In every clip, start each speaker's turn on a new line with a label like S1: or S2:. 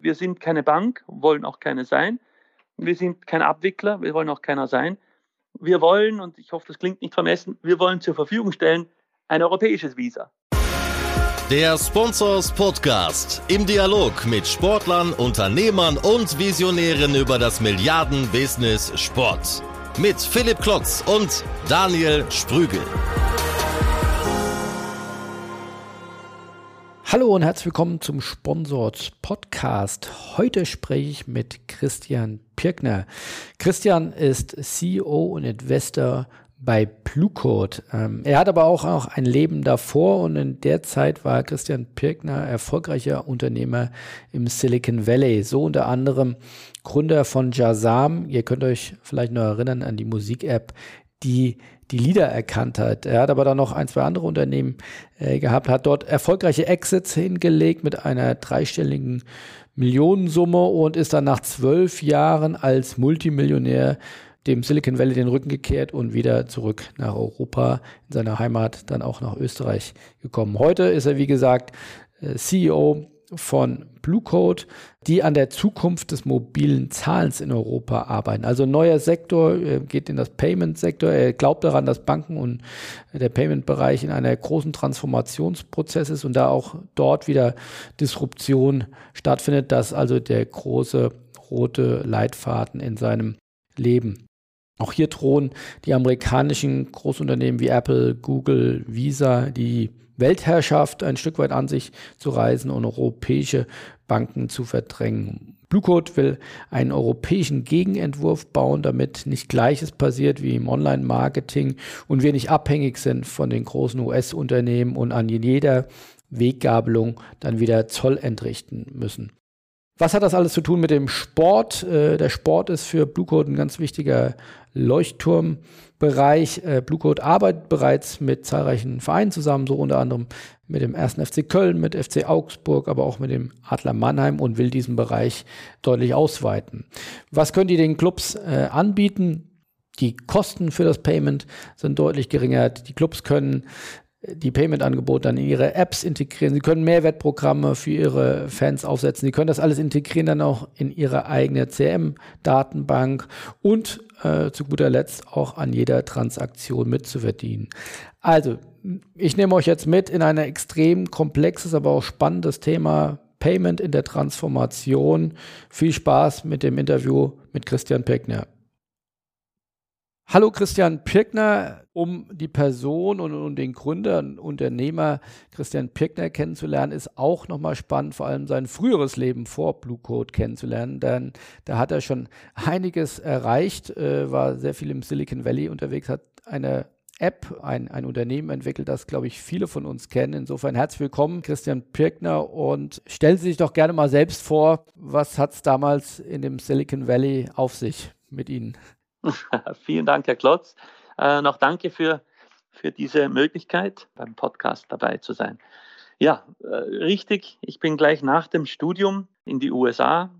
S1: Wir sind keine Bank, wollen auch keine sein. Wir sind kein Abwickler, wir wollen auch keiner sein. Wir wollen, und ich hoffe, das klingt nicht vermessen, wir wollen zur Verfügung stellen ein europäisches Visa.
S2: Der Sponsors Podcast im Dialog mit Sportlern, Unternehmern und Visionären über das Milliarden-Business Sport. Mit Philipp Klotz und Daniel Sprügel.
S3: Hallo und herzlich willkommen zum Sponsors Podcast. Heute spreche ich mit Christian Pirkner. Christian ist CEO und Investor bei Bluecode. Ähm, er hat aber auch noch ein Leben davor und in der Zeit war Christian Pirkner erfolgreicher Unternehmer im Silicon Valley. So unter anderem Gründer von Jazam. Ihr könnt euch vielleicht noch erinnern an die Musik-App, die die Lieder erkannt hat. Er hat aber dann noch ein, zwei andere Unternehmen äh, gehabt, hat dort erfolgreiche Exits hingelegt mit einer dreistelligen Millionensumme und ist dann nach zwölf Jahren als Multimillionär dem Silicon Valley den Rücken gekehrt und wieder zurück nach Europa, in seiner Heimat, dann auch nach Österreich gekommen. Heute ist er, wie gesagt, äh, CEO von Blue Code, die an der Zukunft des mobilen Zahlens in Europa arbeiten. Also neuer Sektor äh, geht in das Payment-Sektor. Er glaubt daran, dass Banken und der Payment-Bereich in einer großen Transformationsprozess ist und da auch dort wieder Disruption stattfindet. Das also der große rote Leitfaden in seinem Leben. Auch hier drohen die amerikanischen Großunternehmen wie Apple, Google, Visa, die Weltherrschaft ein Stück weit an sich zu reisen und europäische Banken zu verdrängen. Bluecode will einen europäischen Gegenentwurf bauen, damit nicht Gleiches passiert wie im Online-Marketing und wir nicht abhängig sind von den großen US-Unternehmen und an jeder Weggabelung dann wieder Zoll entrichten müssen. Was hat das alles zu tun mit dem Sport? Äh, der Sport ist für Bluecode ein ganz wichtiger Leuchtturmbereich. Äh, Bluecode arbeitet bereits mit zahlreichen Vereinen zusammen, so unter anderem mit dem 1. FC Köln, mit FC Augsburg, aber auch mit dem Adler Mannheim und will diesen Bereich deutlich ausweiten. Was können die den Clubs äh, anbieten? Die Kosten für das Payment sind deutlich geringer. Die Clubs können die Payment-Angebote dann in ihre Apps integrieren. Sie können Mehrwertprogramme für ihre Fans aufsetzen. Sie können das alles integrieren dann auch in ihre eigene CM-Datenbank und äh, zu guter Letzt auch an jeder Transaktion mitzuverdienen. Also, ich nehme euch jetzt mit in ein extrem komplexes, aber auch spannendes Thema Payment in der Transformation. Viel Spaß mit dem Interview mit Christian Peckner. Hallo Christian Pirkner, um die Person und, und, den Gründer und Unternehmer Christian Pirkner kennenzulernen, ist auch nochmal spannend, vor allem sein früheres Leben vor Blue Code kennenzulernen, denn da hat er schon einiges erreicht, äh, war sehr viel im Silicon Valley unterwegs, hat eine App, ein, ein Unternehmen entwickelt, das, glaube ich, viele von uns kennen. Insofern herzlich willkommen, Christian Pirkner, und stellen Sie sich doch gerne mal selbst vor, was hat es damals in dem Silicon Valley auf sich mit Ihnen?
S1: Vielen Dank, Herr Klotz. Äh, noch danke für, für diese Möglichkeit, beim Podcast dabei zu sein. Ja, äh, richtig. Ich bin gleich nach dem Studium in die USA.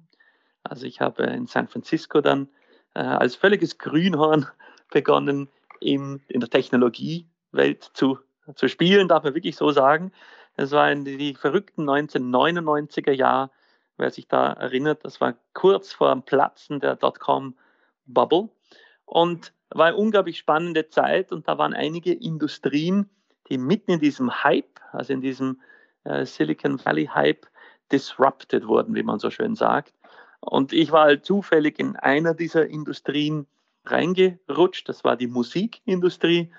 S1: Also ich habe in San Francisco dann äh, als völliges Grünhorn begonnen, in, in der Technologiewelt zu, zu spielen, darf man wirklich so sagen. Es waren die verrückten 1999er Jahre, wer sich da erinnert, das war kurz vor dem Platzen der Dotcom-Bubble. Und war eine unglaublich spannende Zeit und da waren einige Industrien, die mitten in diesem Hype, also in diesem äh, Silicon Valley Hype, disrupted wurden, wie man so schön sagt. Und ich war halt zufällig in einer dieser Industrien reingerutscht. Das war die Musikindustrie.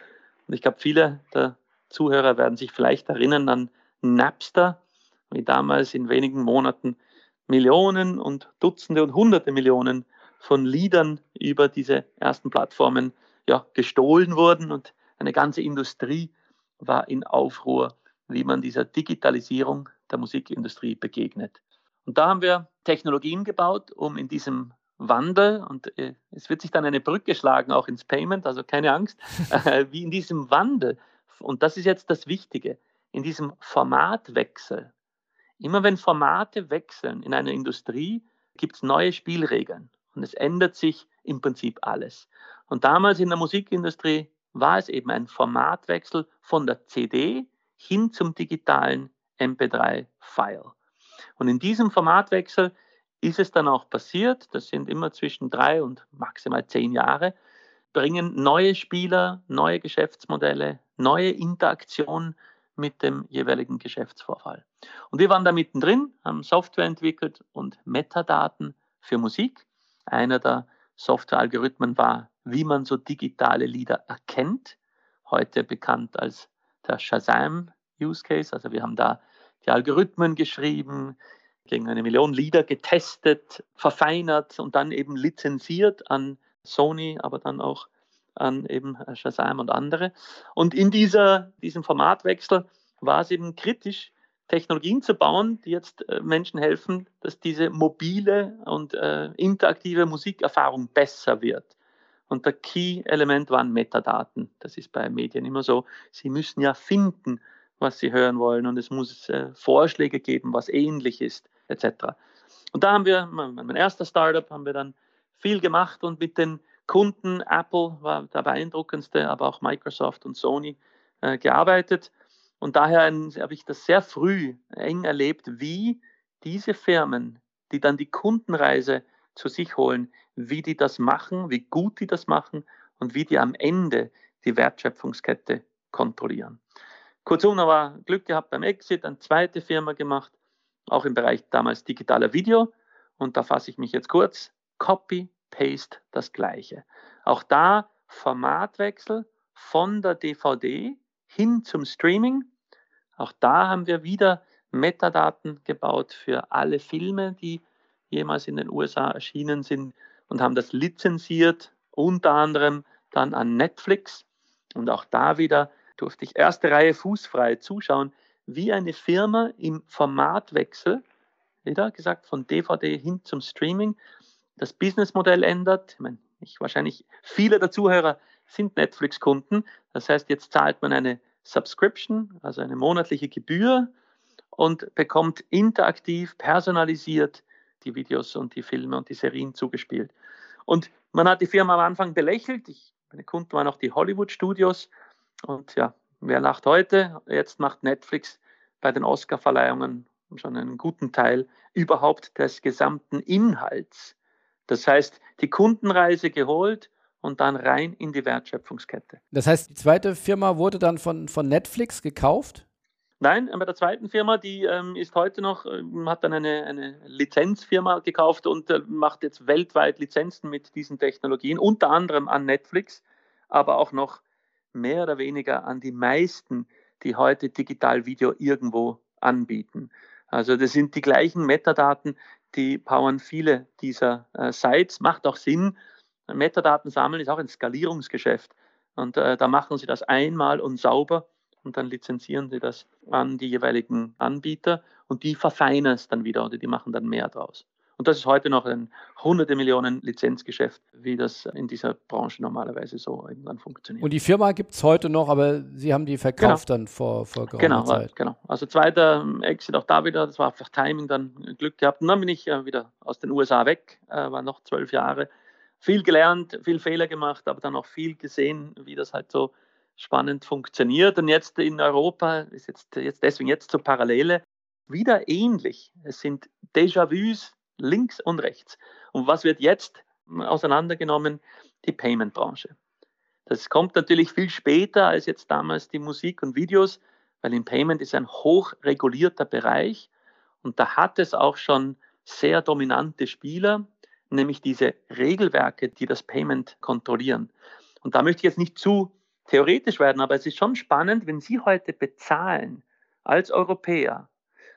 S1: Und ich glaube, viele der Zuhörer werden sich vielleicht erinnern an Napster, wie damals in wenigen Monaten Millionen und Dutzende und Hunderte Millionen von Liedern über diese ersten Plattformen ja, gestohlen wurden und eine ganze Industrie war in Aufruhr, wie man dieser Digitalisierung der Musikindustrie begegnet. Und da haben wir Technologien gebaut, um in diesem Wandel, und äh, es wird sich dann eine Brücke schlagen, auch ins Payment, also keine Angst, äh, wie in diesem Wandel, und das ist jetzt das Wichtige, in diesem Formatwechsel. Immer wenn Formate wechseln in einer Industrie, gibt es neue Spielregeln. Und es ändert sich im Prinzip alles. Und damals in der Musikindustrie war es eben ein Formatwechsel von der CD hin zum digitalen MP3-File. Und in diesem Formatwechsel ist es dann auch passiert, das sind immer zwischen drei und maximal zehn Jahre, bringen neue Spieler, neue Geschäftsmodelle, neue Interaktionen mit dem jeweiligen Geschäftsvorfall. Und wir waren da mittendrin, haben Software entwickelt und Metadaten für Musik. Einer der Softwarealgorithmen war, wie man so digitale Lieder erkennt, heute bekannt als der Shazam Use Case. Also wir haben da die Algorithmen geschrieben, gegen eine Million Lieder getestet, verfeinert und dann eben lizenziert an Sony, aber dann auch an eben Shazam und andere. Und in dieser, diesem Formatwechsel war es eben kritisch, Technologien zu bauen, die jetzt äh, Menschen helfen, dass diese mobile und äh, interaktive Musikerfahrung besser wird. Und der Key-Element waren Metadaten. Das ist bei Medien immer so. Sie müssen ja finden, was sie hören wollen und es muss äh, Vorschläge geben, was ähnlich ist, etc. Und da haben wir, mein, mein erster Startup, haben wir dann viel gemacht und mit den Kunden, Apple war der beeindruckendste, aber auch Microsoft und Sony äh, gearbeitet. Und daher habe ich das sehr früh eng erlebt, wie diese Firmen, die dann die Kundenreise zu sich holen, wie die das machen, wie gut die das machen und wie die am Ende die Wertschöpfungskette kontrollieren. Kurzum, aber Glück gehabt beim Exit, eine zweite Firma gemacht, auch im Bereich damals digitaler Video. Und da fasse ich mich jetzt kurz. Copy, Paste das gleiche. Auch da Formatwechsel von der DVD hin zum Streaming. Auch da haben wir wieder Metadaten gebaut für alle Filme, die jemals in den USA erschienen sind und haben das lizenziert, unter anderem dann an Netflix. Und auch da wieder durfte ich erste Reihe fußfrei zuschauen, wie eine Firma im Formatwechsel, wieder gesagt, von DVD hin zum Streaming, das Businessmodell ändert. Ich meine, ich, wahrscheinlich viele der Zuhörer sind Netflix-Kunden. Das heißt, jetzt zahlt man eine Subscription, also eine monatliche Gebühr und bekommt interaktiv, personalisiert die Videos und die Filme und die Serien zugespielt. Und man hat die Firma am Anfang belächelt. Ich, meine Kunden waren auch die Hollywood-Studios. Und ja, wer lacht heute? Jetzt macht Netflix bei den Oscar-Verleihungen schon einen guten Teil überhaupt des gesamten Inhalts das heißt, die Kundenreise geholt und dann rein in die Wertschöpfungskette.
S3: Das heißt, die zweite Firma wurde dann von, von Netflix gekauft?
S1: Nein, bei der zweiten Firma, die ähm, ist heute noch, äh, hat dann eine, eine Lizenzfirma gekauft und äh, macht jetzt weltweit Lizenzen mit diesen Technologien, unter anderem an Netflix, aber auch noch mehr oder weniger an die meisten, die heute digital Video irgendwo anbieten. Also das sind die gleichen Metadaten, die powern viele dieser äh, Sites. Macht auch Sinn. Metadaten sammeln ist auch ein Skalierungsgeschäft. Und äh, da machen sie das einmal und sauber und dann lizenzieren sie das an die jeweiligen Anbieter und die verfeinern es dann wieder oder die machen dann mehr draus. Und das ist heute noch ein hunderte Millionen Lizenzgeschäft, wie das in dieser Branche normalerweise so irgendwann funktioniert.
S3: Und die Firma gibt es heute noch, aber Sie haben die verkauft genau. dann vor, vor
S1: geraumer genau, Zeit. Genau, also zweiter Exit auch da wieder, das war einfach Timing, dann Glück gehabt. Und dann bin ich äh, wieder aus den USA weg, äh, war noch zwölf Jahre. Viel gelernt, viel Fehler gemacht, aber dann auch viel gesehen, wie das halt so spannend funktioniert. Und jetzt in Europa ist jetzt, jetzt deswegen jetzt so Parallele wieder ähnlich. Es sind Déjà-vus, links und rechts. Und was wird jetzt auseinandergenommen? Die Payment-Branche. Das kommt natürlich viel später als jetzt damals die Musik und Videos, weil im Payment ist ein hochregulierter Bereich und da hat es auch schon sehr dominante Spieler, nämlich diese Regelwerke, die das Payment kontrollieren. Und da möchte ich jetzt nicht zu theoretisch werden, aber es ist schon spannend, wenn Sie heute bezahlen als Europäer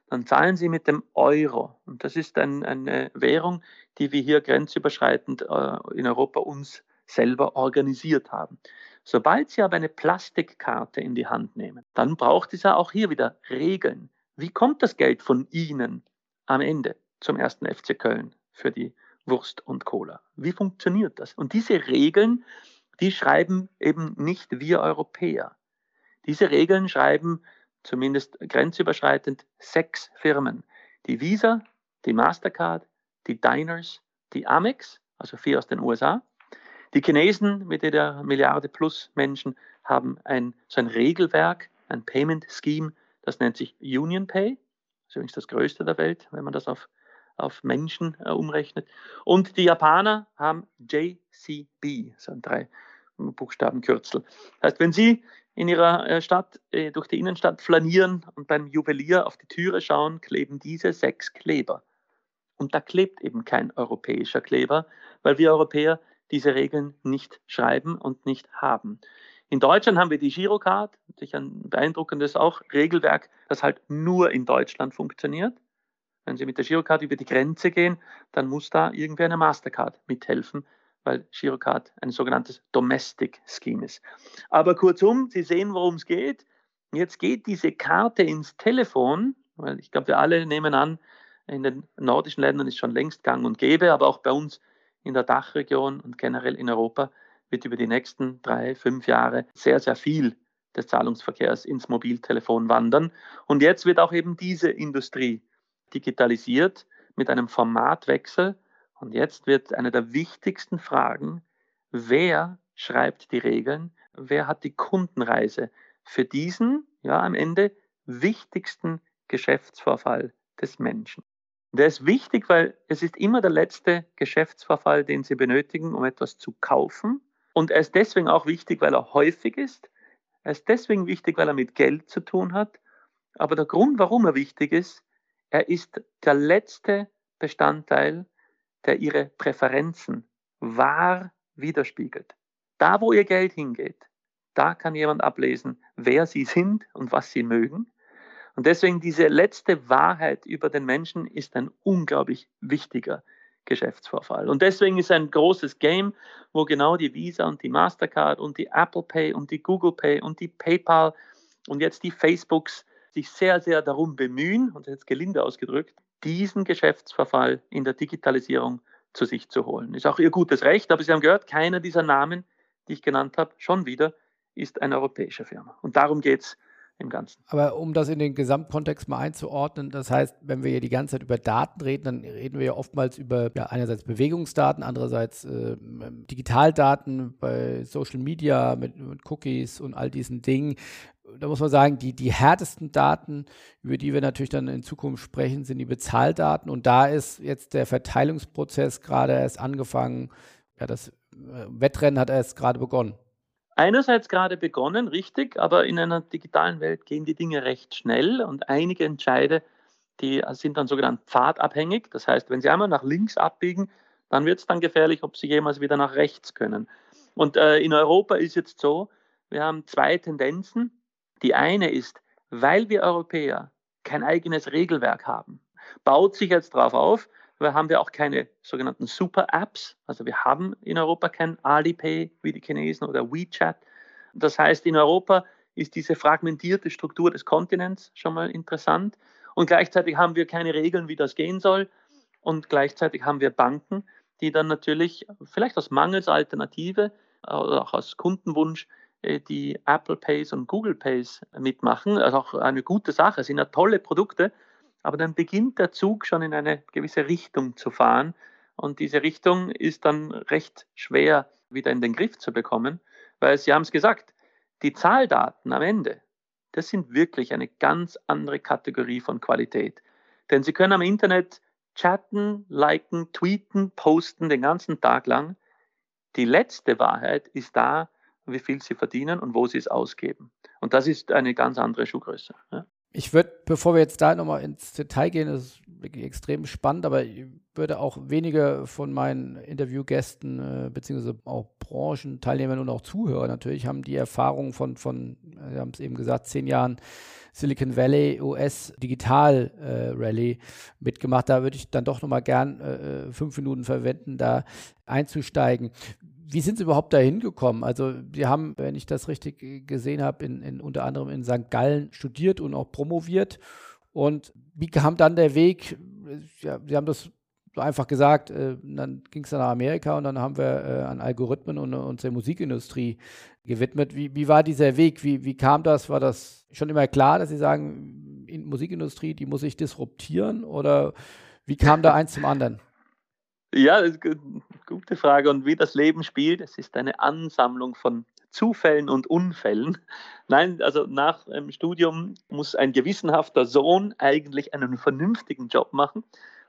S1: dann zahlen sie mit dem Euro. Und das ist ein, eine Währung, die wir hier grenzüberschreitend äh, in Europa uns selber organisiert haben. Sobald Sie aber eine Plastikkarte in die Hand nehmen, dann braucht es ja auch hier wieder Regeln. Wie kommt das Geld von Ihnen am Ende zum ersten FC Köln für die Wurst und Cola? Wie funktioniert das? Und diese Regeln, die schreiben eben nicht wir Europäer. Diese Regeln schreiben zumindest grenzüberschreitend sechs Firmen. Die Visa, die Mastercard, die Diners, die Amex, also vier aus den USA. Die Chinesen mit jeder Milliarde plus Menschen haben ein, so ein Regelwerk, ein Payment Scheme, das nennt sich Union Pay. Das ist übrigens das größte der Welt, wenn man das auf auf Menschen äh, umrechnet. Und die Japaner haben JCB, so ein drei Buchstabenkürzel. Das heißt, wenn Sie in Ihrer äh, Stadt äh, durch die Innenstadt flanieren und beim Juwelier auf die Türe schauen, kleben diese sechs Kleber. Und da klebt eben kein europäischer Kleber, weil wir Europäer diese Regeln nicht schreiben und nicht haben. In Deutschland haben wir die Girocard, natürlich ein beeindruckendes auch Regelwerk, das halt nur in Deutschland funktioniert. Wenn Sie mit der Girocard über die Grenze gehen, dann muss da irgendwie eine Mastercard mithelfen, weil Girocard ein sogenanntes Domestic Scheme ist. Aber kurzum, Sie sehen, worum es geht. Jetzt geht diese Karte ins Telefon, weil ich glaube, wir alle nehmen an, in den nordischen Ländern ist schon längst gang und gäbe, aber auch bei uns in der Dachregion und generell in Europa wird über die nächsten drei, fünf Jahre sehr, sehr viel des Zahlungsverkehrs ins Mobiltelefon wandern. Und jetzt wird auch eben diese Industrie digitalisiert mit einem Formatwechsel. Und jetzt wird eine der wichtigsten Fragen, wer schreibt die Regeln, wer hat die Kundenreise für diesen, ja, am Ende wichtigsten Geschäftsvorfall des Menschen. Der ist wichtig, weil es ist immer der letzte Geschäftsvorfall, den Sie benötigen, um etwas zu kaufen. Und er ist deswegen auch wichtig, weil er häufig ist. Er ist deswegen wichtig, weil er mit Geld zu tun hat. Aber der Grund, warum er wichtig ist, er ist der letzte Bestandteil, der ihre Präferenzen wahr widerspiegelt. Da, wo ihr Geld hingeht, da kann jemand ablesen, wer sie sind und was sie mögen. Und deswegen diese letzte Wahrheit über den Menschen ist ein unglaublich wichtiger Geschäftsvorfall. Und deswegen ist ein großes Game, wo genau die Visa und die Mastercard und die Apple Pay und die Google Pay und die PayPal und jetzt die Facebooks sich sehr, sehr darum bemühen, und jetzt gelinde ausgedrückt, diesen Geschäftsverfall in der Digitalisierung zu sich zu holen. Ist auch ihr gutes Recht, aber Sie haben gehört, keiner dieser Namen, die ich genannt habe, schon wieder, ist eine europäische Firma. Und darum geht es im Ganzen.
S3: Aber um das in den Gesamtkontext mal einzuordnen, das heißt, wenn wir hier die ganze Zeit über Daten reden, dann reden wir ja oftmals über ja, einerseits Bewegungsdaten, andererseits äh, Digitaldaten bei Social Media mit, mit Cookies und all diesen Dingen da muss man sagen, die, die härtesten Daten, über die wir natürlich dann in Zukunft sprechen, sind die Bezahldaten. Und da ist jetzt der Verteilungsprozess gerade erst angefangen. Ja, das äh, Wettrennen hat erst gerade begonnen.
S1: Einerseits gerade begonnen, richtig, aber in einer digitalen Welt gehen die Dinge recht schnell und einige Entscheide, die sind dann sogenannt pfadabhängig. Das heißt, wenn sie einmal nach links abbiegen, dann wird es dann gefährlich, ob sie jemals wieder nach rechts können. Und äh, in Europa ist jetzt so, wir haben zwei Tendenzen. Die eine ist, weil wir Europäer kein eigenes Regelwerk haben, baut sich jetzt darauf auf, haben wir auch keine sogenannten Super-Apps. Also wir haben in Europa kein Alipay wie die Chinesen oder WeChat. Das heißt, in Europa ist diese fragmentierte Struktur des Kontinents schon mal interessant. Und gleichzeitig haben wir keine Regeln, wie das gehen soll. Und gleichzeitig haben wir Banken, die dann natürlich vielleicht aus Mangels Alternative oder auch aus Kundenwunsch äh, die Apple Pays und Google Pays mitmachen. Also auch eine gute Sache, sind ja tolle Produkte, aber dann beginnt der Zug schon in eine gewisse Richtung zu fahren und diese Richtung ist dann recht schwer wieder in den Griff zu bekommen, weil Sie haben es gesagt, die Zahldaten am Ende, das sind wirklich eine ganz andere Kategorie von Qualität. Denn Sie können am Internet chatten, liken, tweeten, posten den ganzen Tag lang. Die letzte Wahrheit ist da, wie viel sie verdienen und wo sie es ausgeben. Und das ist eine ganz andere Schuhgröße. Ja.
S3: Ich würde, bevor wir jetzt da nochmal ins Detail gehen, das ist wirklich extrem spannend, aber ich würde auch wenige von meinen Interviewgästen äh, beziehungsweise auch Branchenteilnehmern und auch Zuhörer natürlich haben die Erfahrung von, von Sie haben es eben gesagt, zehn Jahren Silicon Valley US Digital äh, Rally mitgemacht. Da würde ich dann doch nochmal gern äh, äh, fünf Minuten verwenden, da einzusteigen. Wie sind Sie überhaupt dahin gekommen? Also Sie haben, wenn ich das richtig gesehen habe, in, in, unter anderem in St. Gallen studiert und auch promoviert. Und wie kam dann der Weg? Ja, Sie haben das so einfach gesagt, äh, dann ging es nach Amerika und dann haben wir äh, an Algorithmen und, und der Musikindustrie gewidmet. Wie, wie war dieser Weg? Wie, wie kam das? War das schon immer klar, dass Sie sagen, in Musikindustrie, die muss ich disruptieren? Oder wie kam da eins zum anderen?
S1: Ja, gute Frage. Und wie das Leben spielt, es ist eine Ansammlung von Zufällen und Unfällen. Nein, also nach dem Studium muss ein gewissenhafter Sohn eigentlich einen vernünftigen Job machen.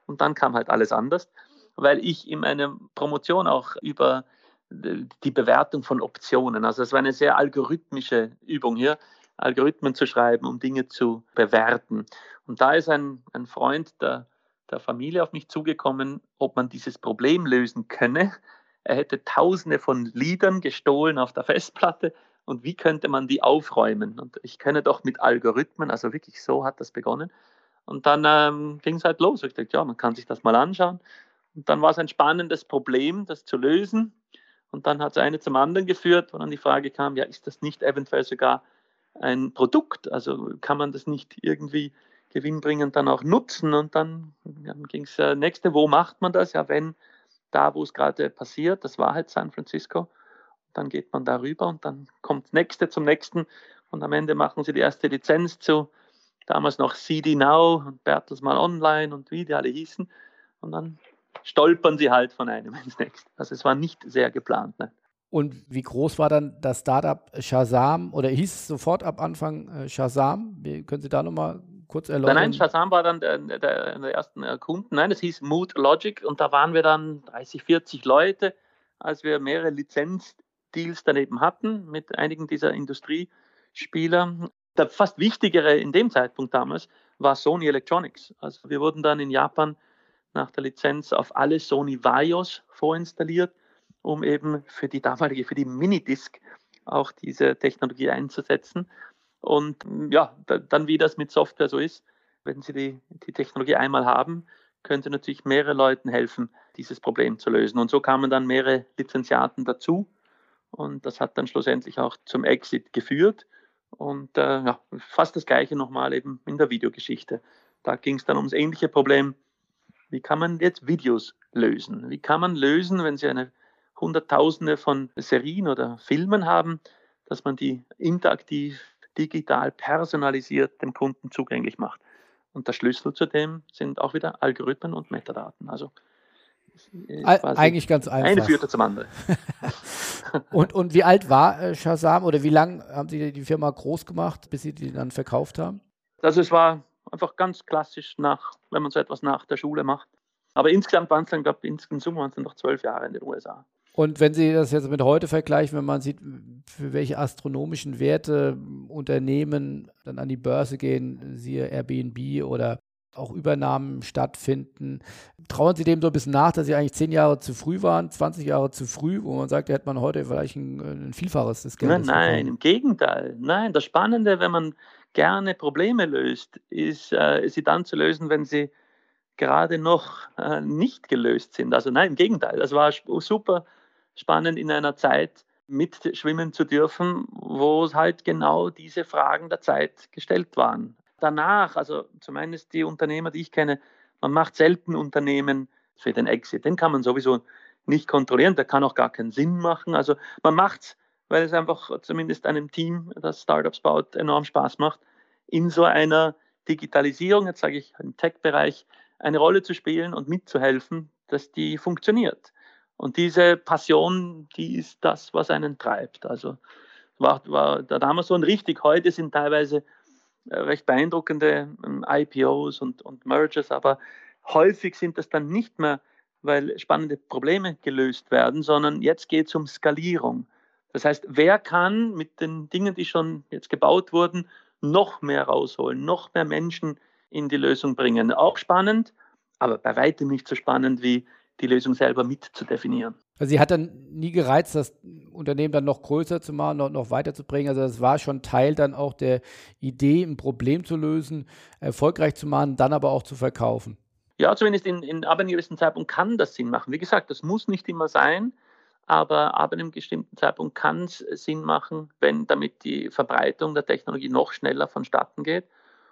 S1: Und dann kam halt alles anders, weil ich in meiner Promotion auch über die Bewertung von Optionen, also es war eine sehr algorithmische Übung hier, Algorithmen zu schreiben, um Dinge zu bewerten. Und da ist ein, ein Freund der, der Familie auf mich zugekommen, ob man dieses Problem lösen könne. Er hätte tausende von Liedern gestohlen auf der Festplatte und wie könnte man die aufräumen? Und ich kenne doch mit Algorithmen, also wirklich so hat das begonnen. Und dann ähm, ging es halt los. Ich dachte, ja, man kann sich das mal anschauen. Und dann war es ein spannendes Problem, das zu lösen. Und dann hat es eine zum anderen geführt, wo dann die Frage kam, ja, ist das nicht eventuell sogar ein Produkt? Also kann man das nicht irgendwie gewinnbringend dann auch nutzen? Und dann, dann ging es äh, nächste, wo macht man das? Ja, wenn da, wo es gerade passiert, das war halt San Francisco, dann geht man darüber und dann kommt nächste zum nächsten und am Ende machen sie die erste Lizenz zu damals noch CD Now und Bertelsmann Online und wie die alle hießen und dann stolpern sie halt von einem ins nächste. Also es war nicht sehr geplant. Ne?
S3: Und wie groß war dann das Startup Shazam oder hieß es sofort ab Anfang äh, Shazam? Wie, können Sie da nochmal kurz erläutern?
S1: Nein, nein, Shazam war dann der, der, der ersten Kunden. Nein, es hieß Mood Logic und da waren wir dann 30, 40 Leute, als wir mehrere Lizenz Deals daneben hatten mit einigen dieser Industriespieler. Der fast wichtigere in dem Zeitpunkt damals war Sony Electronics. Also wir wurden dann in Japan nach der Lizenz auf alle Sony Vaios vorinstalliert, um eben für die damalige, für die Minidisc auch diese Technologie einzusetzen. Und ja, dann wie das mit Software so ist, wenn Sie die, die Technologie einmal haben, können Sie natürlich mehrere Leuten helfen, dieses Problem zu lösen. Und so kamen dann mehrere Lizenziaten dazu. Und das hat dann schlussendlich auch zum Exit geführt. Und äh, ja, fast das Gleiche nochmal eben in der Videogeschichte. Da ging es dann ums ähnliche Problem. Wie kann man jetzt Videos lösen? Wie kann man lösen, wenn Sie eine Hunderttausende von Serien oder Filmen haben, dass man die interaktiv, digital, personalisiert dem Kunden zugänglich macht? Und der Schlüssel zu dem sind auch wieder Algorithmen und Metadaten. Also
S3: eigentlich ganz einfach.
S1: Eine führte zum anderen.
S3: und, und wie alt war äh, Shazam oder wie lange haben Sie die Firma groß gemacht, bis Sie die dann verkauft haben?
S1: Also es war einfach ganz klassisch nach, wenn man so etwas nach der Schule macht. Aber insgesamt waren es dann, glaube ich, insgesamt waren es noch zwölf Jahre in den USA.
S3: Und wenn Sie das jetzt mit heute vergleichen, wenn man sieht, für welche astronomischen Werte Unternehmen dann an die Börse gehen, siehe Airbnb oder auch Übernahmen stattfinden. Trauen Sie dem so ein bisschen nach, dass Sie eigentlich zehn Jahre zu früh waren, 20 Jahre zu früh, wo man sagt, da hätte man heute vielleicht ein, ein Vielfaches des
S1: Geldes. Nein, nein, im Gegenteil. Nein, das Spannende, wenn man gerne Probleme löst, ist, äh, sie dann zu lösen, wenn sie gerade noch äh, nicht gelöst sind. Also nein, im Gegenteil. Das war super spannend in einer Zeit mitschwimmen zu dürfen, wo halt genau diese Fragen der Zeit gestellt waren danach, also zumindest die Unternehmer, die ich kenne, man macht selten Unternehmen für den Exit. Den kann man sowieso nicht kontrollieren, der kann auch gar keinen Sinn machen. Also man macht es, weil es einfach zumindest einem Team, das Startups baut, enorm Spaß macht, in so einer Digitalisierung, jetzt sage ich im Tech-Bereich, eine Rolle zu spielen und mitzuhelfen, dass die funktioniert. Und diese Passion, die ist das, was einen treibt. Also war, war da damals so und richtig. Heute sind teilweise äh, recht beeindruckende ähm, IPOs und, und Mergers, aber häufig sind das dann nicht mehr, weil spannende Probleme gelöst werden, sondern jetzt geht es um Skalierung. Das heißt, wer kann mit den Dingen, die schon jetzt gebaut wurden, noch mehr rausholen, noch mehr Menschen in die Lösung bringen. Auch spannend, aber bei weitem nicht so spannend wie die Lösung selber mit zu definieren.
S3: Also sie hat dann nie gereizt, das Unternehmen dann noch größer zu machen, noch, noch weiterzubringen. Also das war schon Teil dann auch der Idee, ein Problem zu lösen, erfolgreich zu machen, dann aber auch zu verkaufen.
S1: Ja, zumindest in, in ab einem gewissen Zeitpunkt kann das Sinn machen. Wie gesagt, das muss nicht immer sein, aber ab einem bestimmten Zeitpunkt kann es Sinn machen, wenn damit die Verbreitung der Technologie noch schneller vonstatten geht.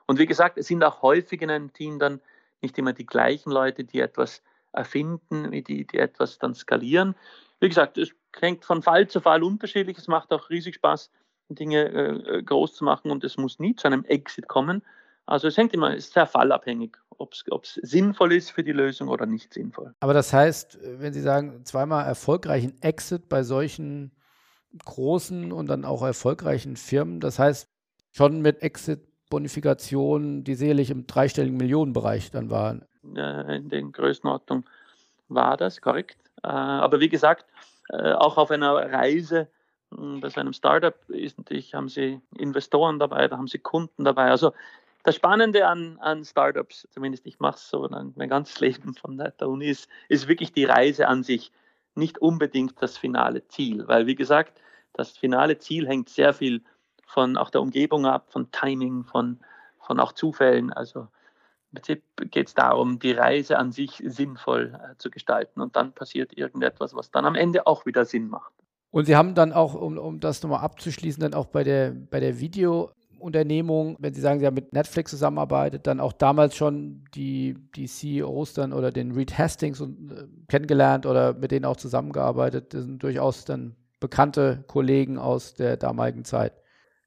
S1: Und wie gesagt, es sind auch häufig in einem Team dann nicht immer die gleichen Leute, die etwas erfinden, wie die, die etwas dann skalieren. Wie gesagt, es hängt von Fall zu Fall unterschiedlich. Es macht auch riesig Spaß, Dinge äh, groß zu machen und es muss nie zu einem Exit kommen. Also es hängt immer, es ist sehr fallabhängig, ob es sinnvoll ist für die Lösung oder nicht sinnvoll.
S3: Aber das heißt, wenn Sie sagen, zweimal erfolgreichen Exit bei solchen großen und dann auch erfolgreichen Firmen, das heißt schon mit Exit-Bonifikationen, die sicherlich im dreistelligen Millionenbereich dann waren.
S1: Äh, in den Größenordnung war das, korrekt. Äh, aber wie gesagt, äh, auch auf einer Reise bei einem Startup ist natürlich, haben sie Investoren dabei, da haben sie Kunden dabei. Also das Spannende an, an Startups, zumindest ich mache es so mein ganzes Leben von der Uni, ist, ist wirklich die Reise an sich, nicht unbedingt das finale Ziel. Weil, wie gesagt, das finale Ziel hängt sehr viel von auch der Umgebung ab, von Timing, von, von auch Zufällen. Also Prinzip geht es darum, die Reise an sich sinnvoll äh, zu gestalten und dann passiert irgendetwas, was dann am Ende auch wieder Sinn macht.
S3: Und Sie haben dann auch, um, um das nochmal abzuschließen, dann auch bei der, bei der Videounternehmung, wenn Sie sagen, Sie haben mit Netflix zusammenarbeitet, dann auch damals schon die, die CEOs dann oder den Reed Hastings und, äh, kennengelernt oder mit denen auch zusammengearbeitet. Das sind durchaus dann bekannte Kollegen aus der damaligen Zeit.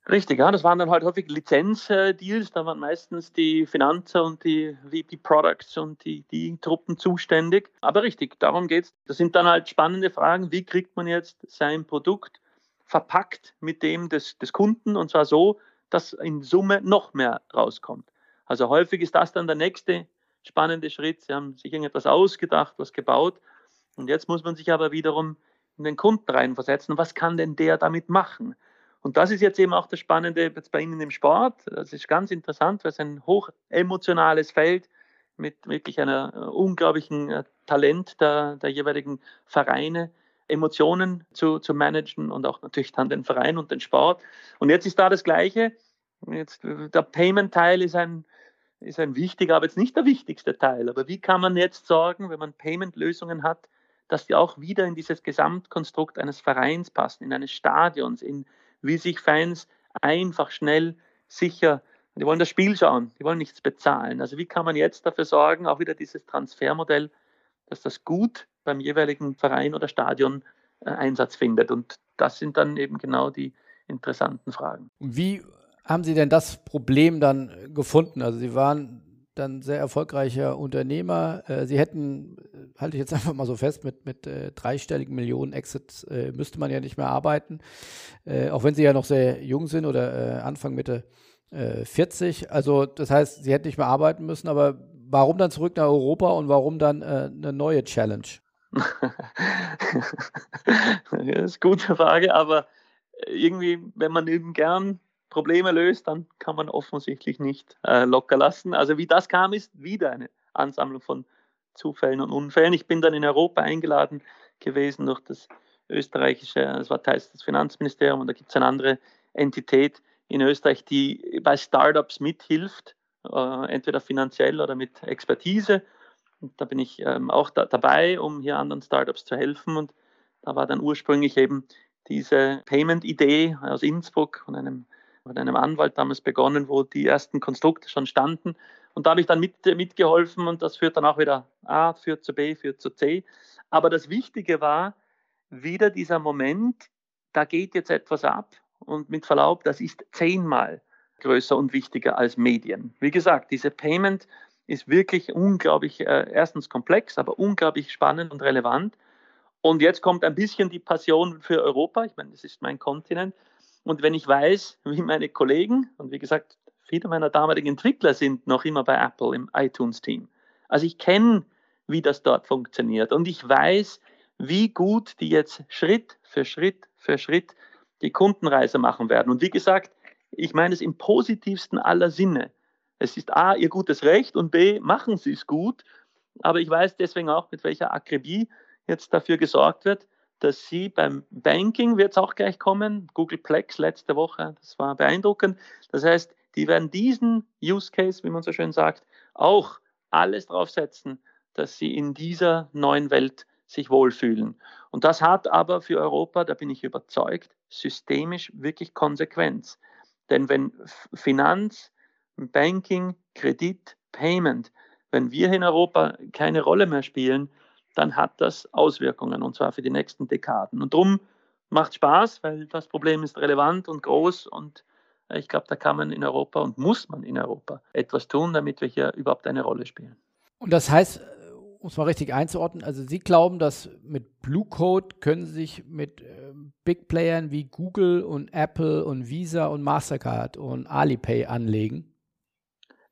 S1: Richtig, ja, das waren dann halt häufig Lizenzdeals, da waren meistens die Finanzer und die VP Products und die, die Truppen zuständig. Aber richtig, darum geht es. Das sind dann halt spannende Fragen, wie kriegt man jetzt sein Produkt verpackt mit dem des, des Kunden und zwar so, dass in Summe noch mehr rauskommt. Also häufig ist das dann der nächste spannende Schritt. Sie haben sich irgendetwas ausgedacht, was gebaut und jetzt muss man sich aber wiederum in den Kunden reinversetzen. Was kann denn der damit machen? Und das ist jetzt eben auch das Spannende jetzt bei Ihnen im Sport. Das ist ganz interessant, weil es ein hoch emotionales Feld mit wirklich einer äh, unglaublichen äh, Talent der, der jeweiligen Vereine, Emotionen zu, zu managen und auch natürlich dann den Verein und den Sport. Und jetzt ist da das Gleiche. Jetzt, äh, der Payment-Teil ist ein, ist ein wichtiger, aber jetzt nicht der wichtigste Teil. Aber wie kann man jetzt sorgen, wenn man Payment-Lösungen hat, dass die auch wieder in dieses Gesamtkonstrukt eines Vereins passen, in eines Stadions, in wie sich Fans einfach, schnell, sicher, die wollen das Spiel schauen, die wollen nichts bezahlen. Also wie kann man jetzt dafür sorgen, auch wieder dieses Transfermodell, dass das gut beim jeweiligen Verein oder Stadion äh, Einsatz findet. Und das sind dann eben genau die interessanten Fragen.
S3: Wie haben Sie denn das Problem dann gefunden? Also Sie waren dann sehr erfolgreicher Unternehmer. Äh, Sie hätten, äh, halte ich jetzt einfach mal so fest, mit, mit äh, dreistelligen Millionen Exits müsste man ja nicht mehr arbeiten, auch wenn Sie ja noch sehr jung sind oder Anfang, Mitte 40. Also das heißt, Sie hätten nicht mehr arbeiten müssen, aber warum dann zurück nach Europa und warum dann eine neue Challenge?
S1: das ist eine gute Frage, aber irgendwie, wenn man eben gern Probleme löst, dann kann man offensichtlich nicht äh, locker lassen. Also wie das kam, ist wieder eine Ansammlung von Zufällen und Unfällen. Ich bin dann in Europa eingeladen gewesen durch das österreichische, das war Teil des Finanzministeriums und da gibt es eine andere Entität in Österreich, die bei Startups mithilft, äh, entweder finanziell oder mit Expertise. Und da bin ich ähm, auch da, dabei, um hier anderen Startups zu helfen. Und da war dann ursprünglich eben diese Payment-Idee aus Innsbruck von einem mit einem Anwalt damals begonnen, wo die ersten Konstrukte schon standen. Und da habe ich dann mit, mitgeholfen und das führt dann auch wieder A, führt zu B, führt zu C. Aber das Wichtige war wieder dieser Moment, da geht jetzt etwas ab und mit Verlaub, das ist zehnmal größer und wichtiger als Medien. Wie gesagt, diese Payment ist wirklich unglaublich, äh, erstens komplex, aber unglaublich spannend und relevant. Und jetzt kommt ein bisschen die Passion für Europa. Ich meine, das ist mein Kontinent. Und wenn ich weiß, wie meine Kollegen, und wie gesagt, viele meiner damaligen Entwickler sind noch immer bei Apple im iTunes-Team. Also ich kenne, wie das dort funktioniert. Und ich weiß, wie gut die jetzt Schritt für Schritt für Schritt die Kundenreise machen werden. Und wie gesagt, ich meine es im positivsten aller Sinne. Es ist A, ihr gutes Recht und B, machen sie es gut. Aber ich weiß deswegen auch, mit welcher Akribie jetzt dafür gesorgt wird, dass sie beim Banking wird es auch gleich kommen, Google Plex letzte Woche, das war beeindruckend. Das heißt, die werden diesen Use Case, wie man so schön sagt, auch alles draufsetzen, dass sie in dieser neuen Welt sich wohlfühlen. Und das hat aber für Europa, da bin ich überzeugt, systemisch wirklich Konsequenz. Denn wenn Finanz, Banking, Kredit, Payment, wenn wir in Europa keine Rolle mehr spielen, dann hat das Auswirkungen und zwar für die nächsten Dekaden. Und darum macht Spaß, weil das Problem ist relevant und groß und äh, ich glaube, da kann man in Europa und muss man in Europa etwas tun, damit wir hier überhaupt eine Rolle spielen.
S3: Und das heißt, um es mal richtig einzuordnen, also Sie glauben, dass mit Blue Code können Sie sich mit äh, Big Playern wie Google und Apple und Visa und Mastercard und Alipay anlegen?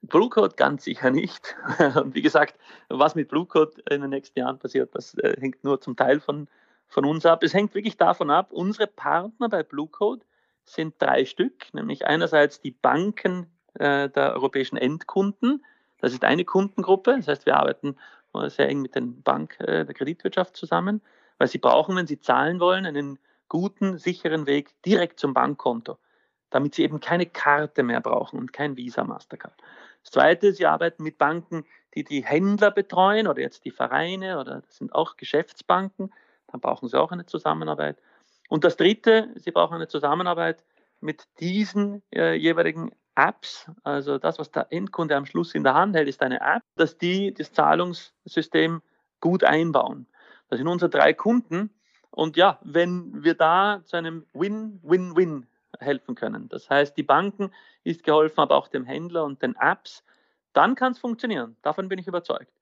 S1: Blue Code ganz sicher nicht. Und wie gesagt, was mit Blue Code in den nächsten Jahren passiert, das äh, hängt nur zum Teil von, von uns ab. Es hängt wirklich davon ab, unsere Partner bei Blue Code sind drei Stück, nämlich einerseits die Banken äh, der europäischen Endkunden. Das ist eine Kundengruppe, das heißt, wir arbeiten sehr eng mit den Bank äh, der Kreditwirtschaft zusammen, weil sie brauchen, wenn sie zahlen wollen, einen guten, sicheren Weg direkt zum Bankkonto, damit sie eben keine Karte mehr brauchen und kein Visa Mastercard. Das Zweite, sie arbeiten mit Banken, die die Händler betreuen oder jetzt die Vereine oder das sind auch Geschäftsbanken. Dann brauchen sie auch eine Zusammenarbeit. Und das Dritte, sie brauchen eine Zusammenarbeit mit diesen äh, jeweiligen Apps, also das, was der Endkunde am Schluss in der Hand hält, ist eine App, dass die das Zahlungssystem gut einbauen. Das sind unsere drei Kunden. Und ja, wenn wir da zu einem Win-Win-Win helfen können, das heißt, die Banken ist geholfen, aber auch dem Händler und den Apps, dann kann es funktionieren. Davon bin ich überzeugt.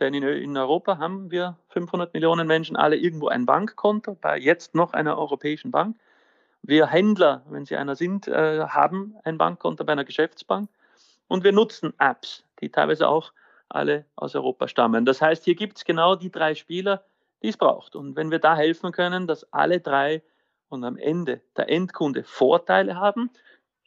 S1: Denn in, in, Europa haben wir 500 Millionen Menschen alle irgendwo ein Bankkonto, bei jetzt noch einer europäischen Bank. Wir Händler, wenn sie einer sind, äh, haben ein Bankkonto bei einer Geschäftsbank und wir nutzen Apps, die teilweise auch alle aus Europa stammen. Das heißt, hier gibt es genau die drei Spieler, die es braucht. Und wenn wir da helfen können, dass alle drei und am Ende der Endkunde Vorteile haben,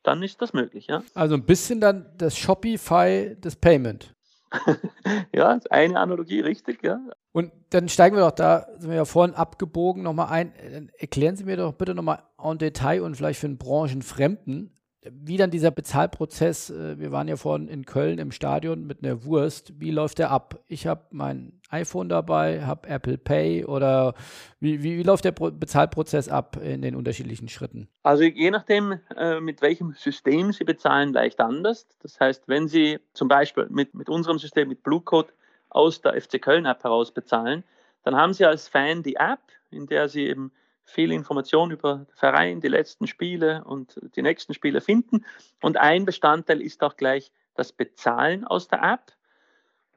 S1: dann ist das möglich. Ja?
S3: Also ein bisschen dann das Shopify des Payment.
S1: ja, eine Analogie, richtig, ja.
S3: Und dann steigen wir doch da, sind wir ja vorhin abgebogen, nochmal ein. Dann erklären Sie mir doch bitte nochmal en Detail und vielleicht für einen Branchenfremden, wie dann dieser Bezahlprozess, äh, wir waren ja vorhin in Köln im Stadion mit einer Wurst, wie läuft der ab? Ich habe mein iPhone dabei, habe Apple Pay oder wie, wie, wie läuft der Bezahlprozess ab in den unterschiedlichen Schritten?
S1: Also je nachdem, äh, mit welchem System Sie bezahlen, leicht anders. Das heißt, wenn Sie zum Beispiel mit, mit unserem System, mit Blue Code aus der FC Köln App heraus bezahlen, dann haben Sie als Fan die App, in der Sie eben viel Information über den Verein, die letzten Spiele und die nächsten Spiele finden. Und ein Bestandteil ist auch gleich das Bezahlen aus der App.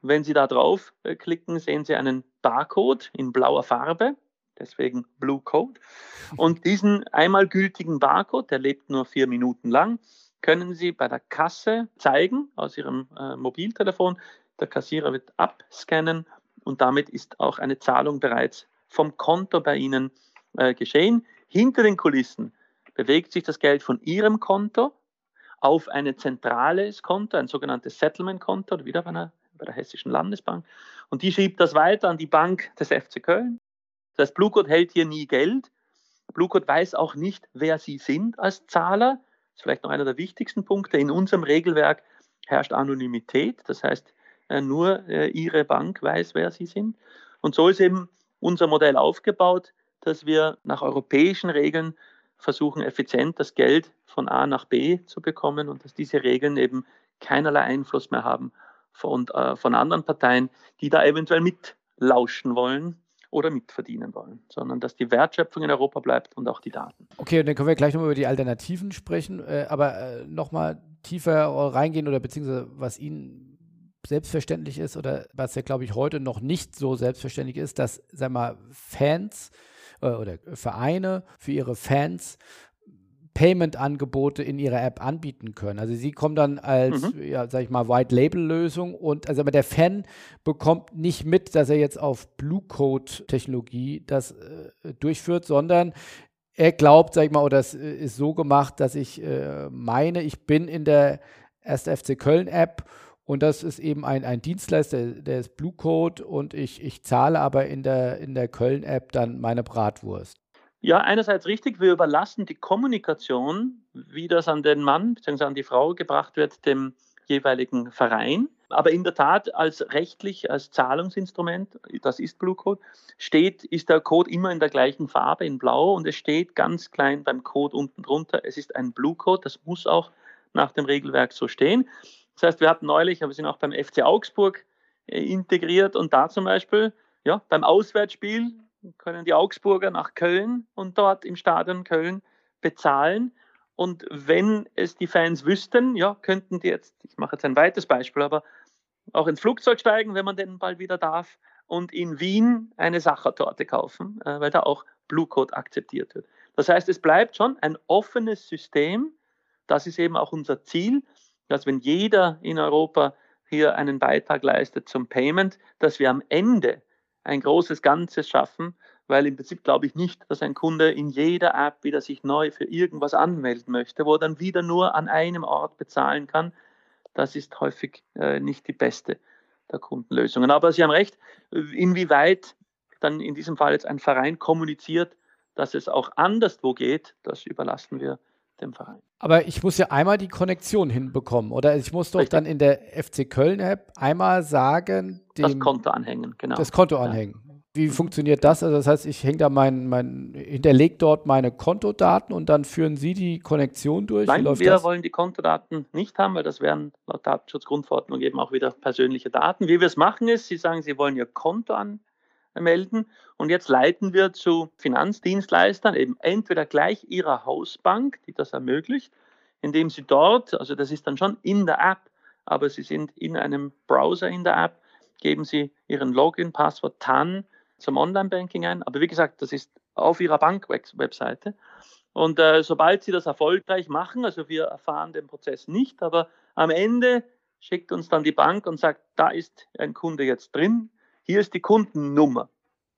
S1: Wenn Sie da drauf äh, sehen Sie einen Barcode in blauer Farbe, deswegen Blue Code. Und diesen einmal gültigen Barcode, der lebt nur vier Minuten lang, können Sie bei der Kasse zeigen aus Ihrem äh, Mobiltelefon. Der Kassierer wird abscannen und damit ist auch eine Zahlung bereits vom Konto bei Ihnen äh, geschehen. Hinter den Kulissen bewegt sich das Geld von Ihrem Konto auf ein zentrales Konto, ein sogenanntes Settlement-Konto, wieder bei, einer, bei der Hessischen Landesbank. Und die schiebt das weiter an die Bank des FC Köln. Das heißt, Bluecode hält hier nie Geld. Bluecode weiß auch nicht, wer Sie sind als Zahler. Das ist vielleicht noch einer der wichtigsten Punkte. In unserem Regelwerk herrscht Anonymität. Das heißt, äh, nur äh, Ihre Bank weiß, wer Sie sind. Und so ist eben unser Modell aufgebaut dass wir nach europäischen Regeln versuchen, effizient das Geld von A nach B zu bekommen und dass diese Regeln eben keinerlei Einfluss mehr haben von, äh, von anderen Parteien, die da eventuell mitlauschen wollen oder mitverdienen wollen, sondern dass die Wertschöpfung in Europa bleibt und auch die Daten.
S3: Okay, dann können wir gleich nochmal über die Alternativen sprechen, äh, aber äh, nochmal tiefer reingehen oder beziehungsweise was Ihnen selbstverständlich ist oder was ja, glaube ich, heute noch nicht so selbstverständlich ist, dass, sag mal, Fans äh, oder Vereine für ihre Fans Payment-Angebote in ihrer App anbieten können. Also sie kommen dann als, mhm. ja, sag ich mal, White-Label-Lösung und also aber der Fan bekommt nicht mit, dass er jetzt auf Blue-Code-Technologie das äh, durchführt, sondern er glaubt, sag ich mal, oder es ist so gemacht, dass ich äh, meine, ich bin in der 1. FC Köln-App und das ist eben ein, ein Dienstleister, der ist Blue Code und ich, ich zahle aber in der, in der Köln-App dann meine Bratwurst.
S1: Ja, einerseits richtig, wir überlassen die Kommunikation, wie das an den Mann bzw. an die Frau gebracht wird, dem jeweiligen Verein. Aber in der Tat, als rechtlich, als Zahlungsinstrument, das ist Blue Code, steht, ist der Code immer in der gleichen Farbe, in Blau, und es steht ganz klein beim Code unten drunter, es ist ein Blue Code, das muss auch nach dem Regelwerk so stehen. Das heißt, wir hatten neulich, wir sind auch beim FC Augsburg äh, integriert und da zum Beispiel, ja, beim Auswärtsspiel können die Augsburger nach Köln und dort im Stadion Köln bezahlen. Und wenn es die Fans wüssten, ja, könnten die jetzt, ich mache jetzt ein weites Beispiel, aber auch ins Flugzeug steigen, wenn man denn bald wieder darf, und in Wien eine Sachertorte kaufen, äh, weil da auch Blue Code akzeptiert wird. Das heißt, es bleibt schon ein offenes System. Das ist eben auch unser Ziel, dass wenn jeder in Europa hier einen Beitrag leistet zum Payment, dass wir am Ende ein großes Ganzes schaffen, weil im Prinzip glaube ich nicht, dass ein Kunde in jeder App wieder sich neu für irgendwas anmelden möchte, wo er dann wieder nur an einem Ort bezahlen kann. Das ist häufig äh, nicht die beste der Kundenlösungen. Aber Sie haben recht, inwieweit dann in diesem Fall jetzt ein Verein kommuniziert, dass es auch anderswo geht, das überlassen wir dem Verein.
S3: Aber ich muss ja einmal die Konnektion hinbekommen, oder? Ich muss doch Richtig. dann in der FC Köln-App einmal sagen,
S1: dem, das Konto anhängen, genau.
S3: Das Konto anhängen. Wie funktioniert das? Also das heißt, ich hänge da mein, mein, hinterlege dort meine Kontodaten und dann führen Sie die Konnektion durch?
S1: Nein, wir das? wollen die Kontodaten nicht haben, weil das wären laut Datenschutzgrundverordnung eben auch wieder persönliche Daten. Wie wir es machen ist, Sie sagen, Sie wollen Ihr Konto anmelden und jetzt leiten wir zu Finanzdienstleistern eben entweder gleich Ihrer Hausbank, die das ermöglicht, indem Sie dort, also das ist dann schon in der App, aber Sie sind in einem Browser in der App, geben Sie Ihren Login, Passwort TAN zum Online-Banking ein. Aber wie gesagt, das ist auf Ihrer Bank-Webseite. Und äh, sobald Sie das erfolgreich machen, also wir erfahren den Prozess nicht, aber am Ende schickt uns dann die Bank und sagt, da ist ein Kunde jetzt drin, hier ist die Kundennummer.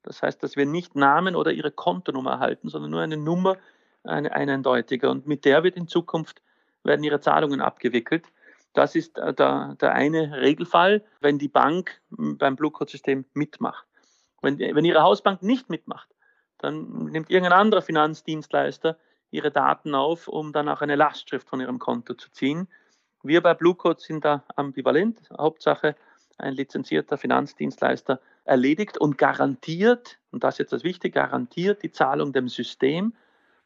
S1: Das heißt, dass wir nicht Namen oder Ihre Kontonummer erhalten, sondern nur eine Nummer, eine, eine eindeutige. Und mit der wird in Zukunft werden Ihre Zahlungen abgewickelt. Das ist äh, der, der eine Regelfall, wenn die Bank beim Blue Code-System mitmacht. Wenn, wenn Ihre Hausbank nicht mitmacht, dann nimmt irgendein anderer Finanzdienstleister Ihre Daten auf, um dann auch eine Lastschrift von Ihrem Konto zu ziehen. Wir bei Blue Code sind da ambivalent. Hauptsache, ein lizenzierter Finanzdienstleister erledigt und garantiert, und das ist jetzt das Wichtige, garantiert die Zahlung dem System.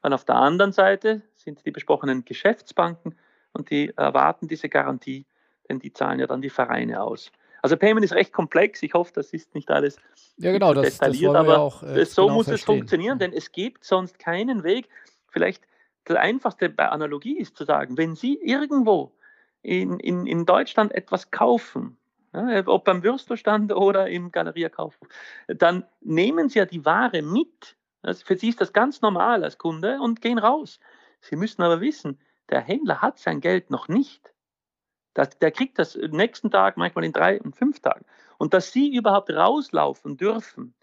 S1: Weil auf der anderen Seite sind die besprochenen Geschäftsbanken und die erwarten diese Garantie, denn die zahlen ja dann die Vereine aus. Also Payment ist recht komplex. Ich hoffe, das ist nicht alles
S3: ja, genau, das,
S1: detailliert,
S3: das
S1: aber
S3: auch, äh,
S1: so genau muss verstehen. es funktionieren, denn es gibt sonst keinen Weg. Vielleicht das Einfachste bei Analogie ist zu sagen, wenn Sie irgendwo in, in, in Deutschland etwas kaufen, ob beim Würstelstand oder im Galeriekauf, dann nehmen Sie ja die Ware mit. Also für Sie ist das ganz normal als Kunde und gehen raus. Sie müssen aber wissen, der Händler hat sein Geld noch nicht. Das, der kriegt das nächsten Tag, manchmal in drei und fünf Tagen. Und dass sie überhaupt rauslaufen dürfen,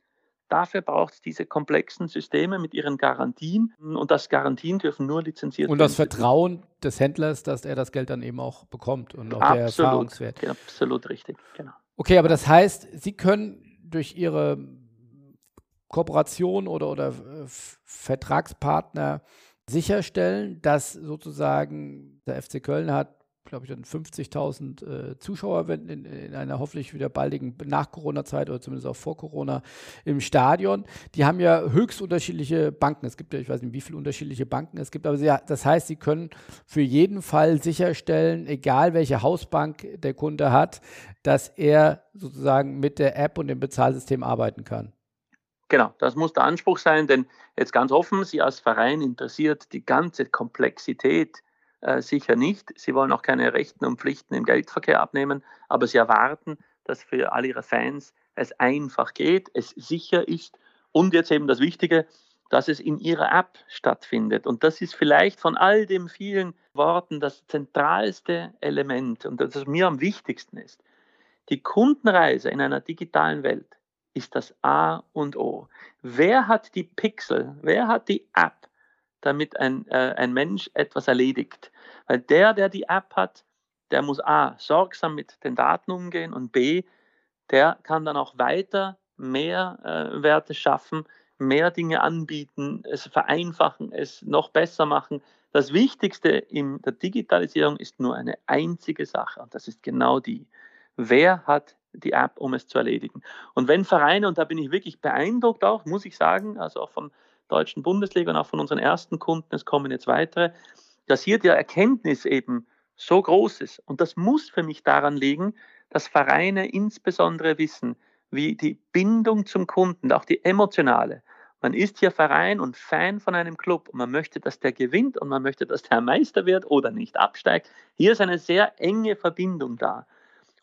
S1: dafür braucht es diese komplexen Systeme mit ihren Garantien. Und das Garantien dürfen nur lizenziert
S3: werden. Und das Vertrauen des Händlers, dass er das Geld dann eben auch bekommt und auch absolut, der Erfahrungswert.
S1: Absolut richtig, genau.
S3: Okay, aber das heißt, Sie können durch Ihre Kooperation oder, oder äh, Vertragspartner sicherstellen, dass sozusagen der FC Köln hat, glaube ich, dann 50.000 äh, Zuschauer in, in, einer hoffentlich wieder baldigen Nach-Corona-Zeit oder zumindest auch vor Corona im Stadion. Die haben ja höchst unterschiedliche Banken. Es gibt ja, ich weiß nicht, wie viele unterschiedliche Banken es gibt, aber sie, das heißt, sie können für jeden Fall sicherstellen, egal welche Hausbank der Kunde hat, dass er sozusagen mit der App und dem Bezahlsystem arbeiten kann.
S1: Genau, das muss der Anspruch sein, denn jetzt ganz offen, Sie als Verein interessiert die ganze Komplexität sicher nicht. Sie wollen auch keine Rechten und Pflichten im Geldverkehr abnehmen, aber Sie erwarten, dass für all Ihre Fans es einfach geht, es sicher ist und jetzt eben das Wichtige, dass es in Ihrer App stattfindet. Und das ist vielleicht von all den vielen Worten das zentralste Element und das mir am wichtigsten ist. Die Kundenreise in einer digitalen Welt ist das A und O. Wer hat die Pixel, wer hat die App, damit ein, äh, ein Mensch etwas erledigt? Weil der, der die App hat, der muss A, sorgsam mit den Daten umgehen und B, der kann dann auch weiter mehr äh, Werte schaffen, mehr Dinge anbieten, es vereinfachen, es noch besser machen. Das Wichtigste in der Digitalisierung ist nur eine einzige Sache und das ist genau die. Wer hat die App, um es zu erledigen. Und wenn Vereine, und da bin ich wirklich beeindruckt auch, muss ich sagen, also auch von deutschen Bundesliga und auch von unseren ersten Kunden, es kommen jetzt weitere, dass hier die Erkenntnis eben so groß ist. Und das muss für mich daran liegen, dass Vereine insbesondere wissen, wie die Bindung zum Kunden, auch die emotionale. Man ist hier Verein und Fan von einem Club und man möchte, dass der gewinnt und man möchte, dass der Meister wird oder nicht absteigt. Hier ist eine sehr enge Verbindung da.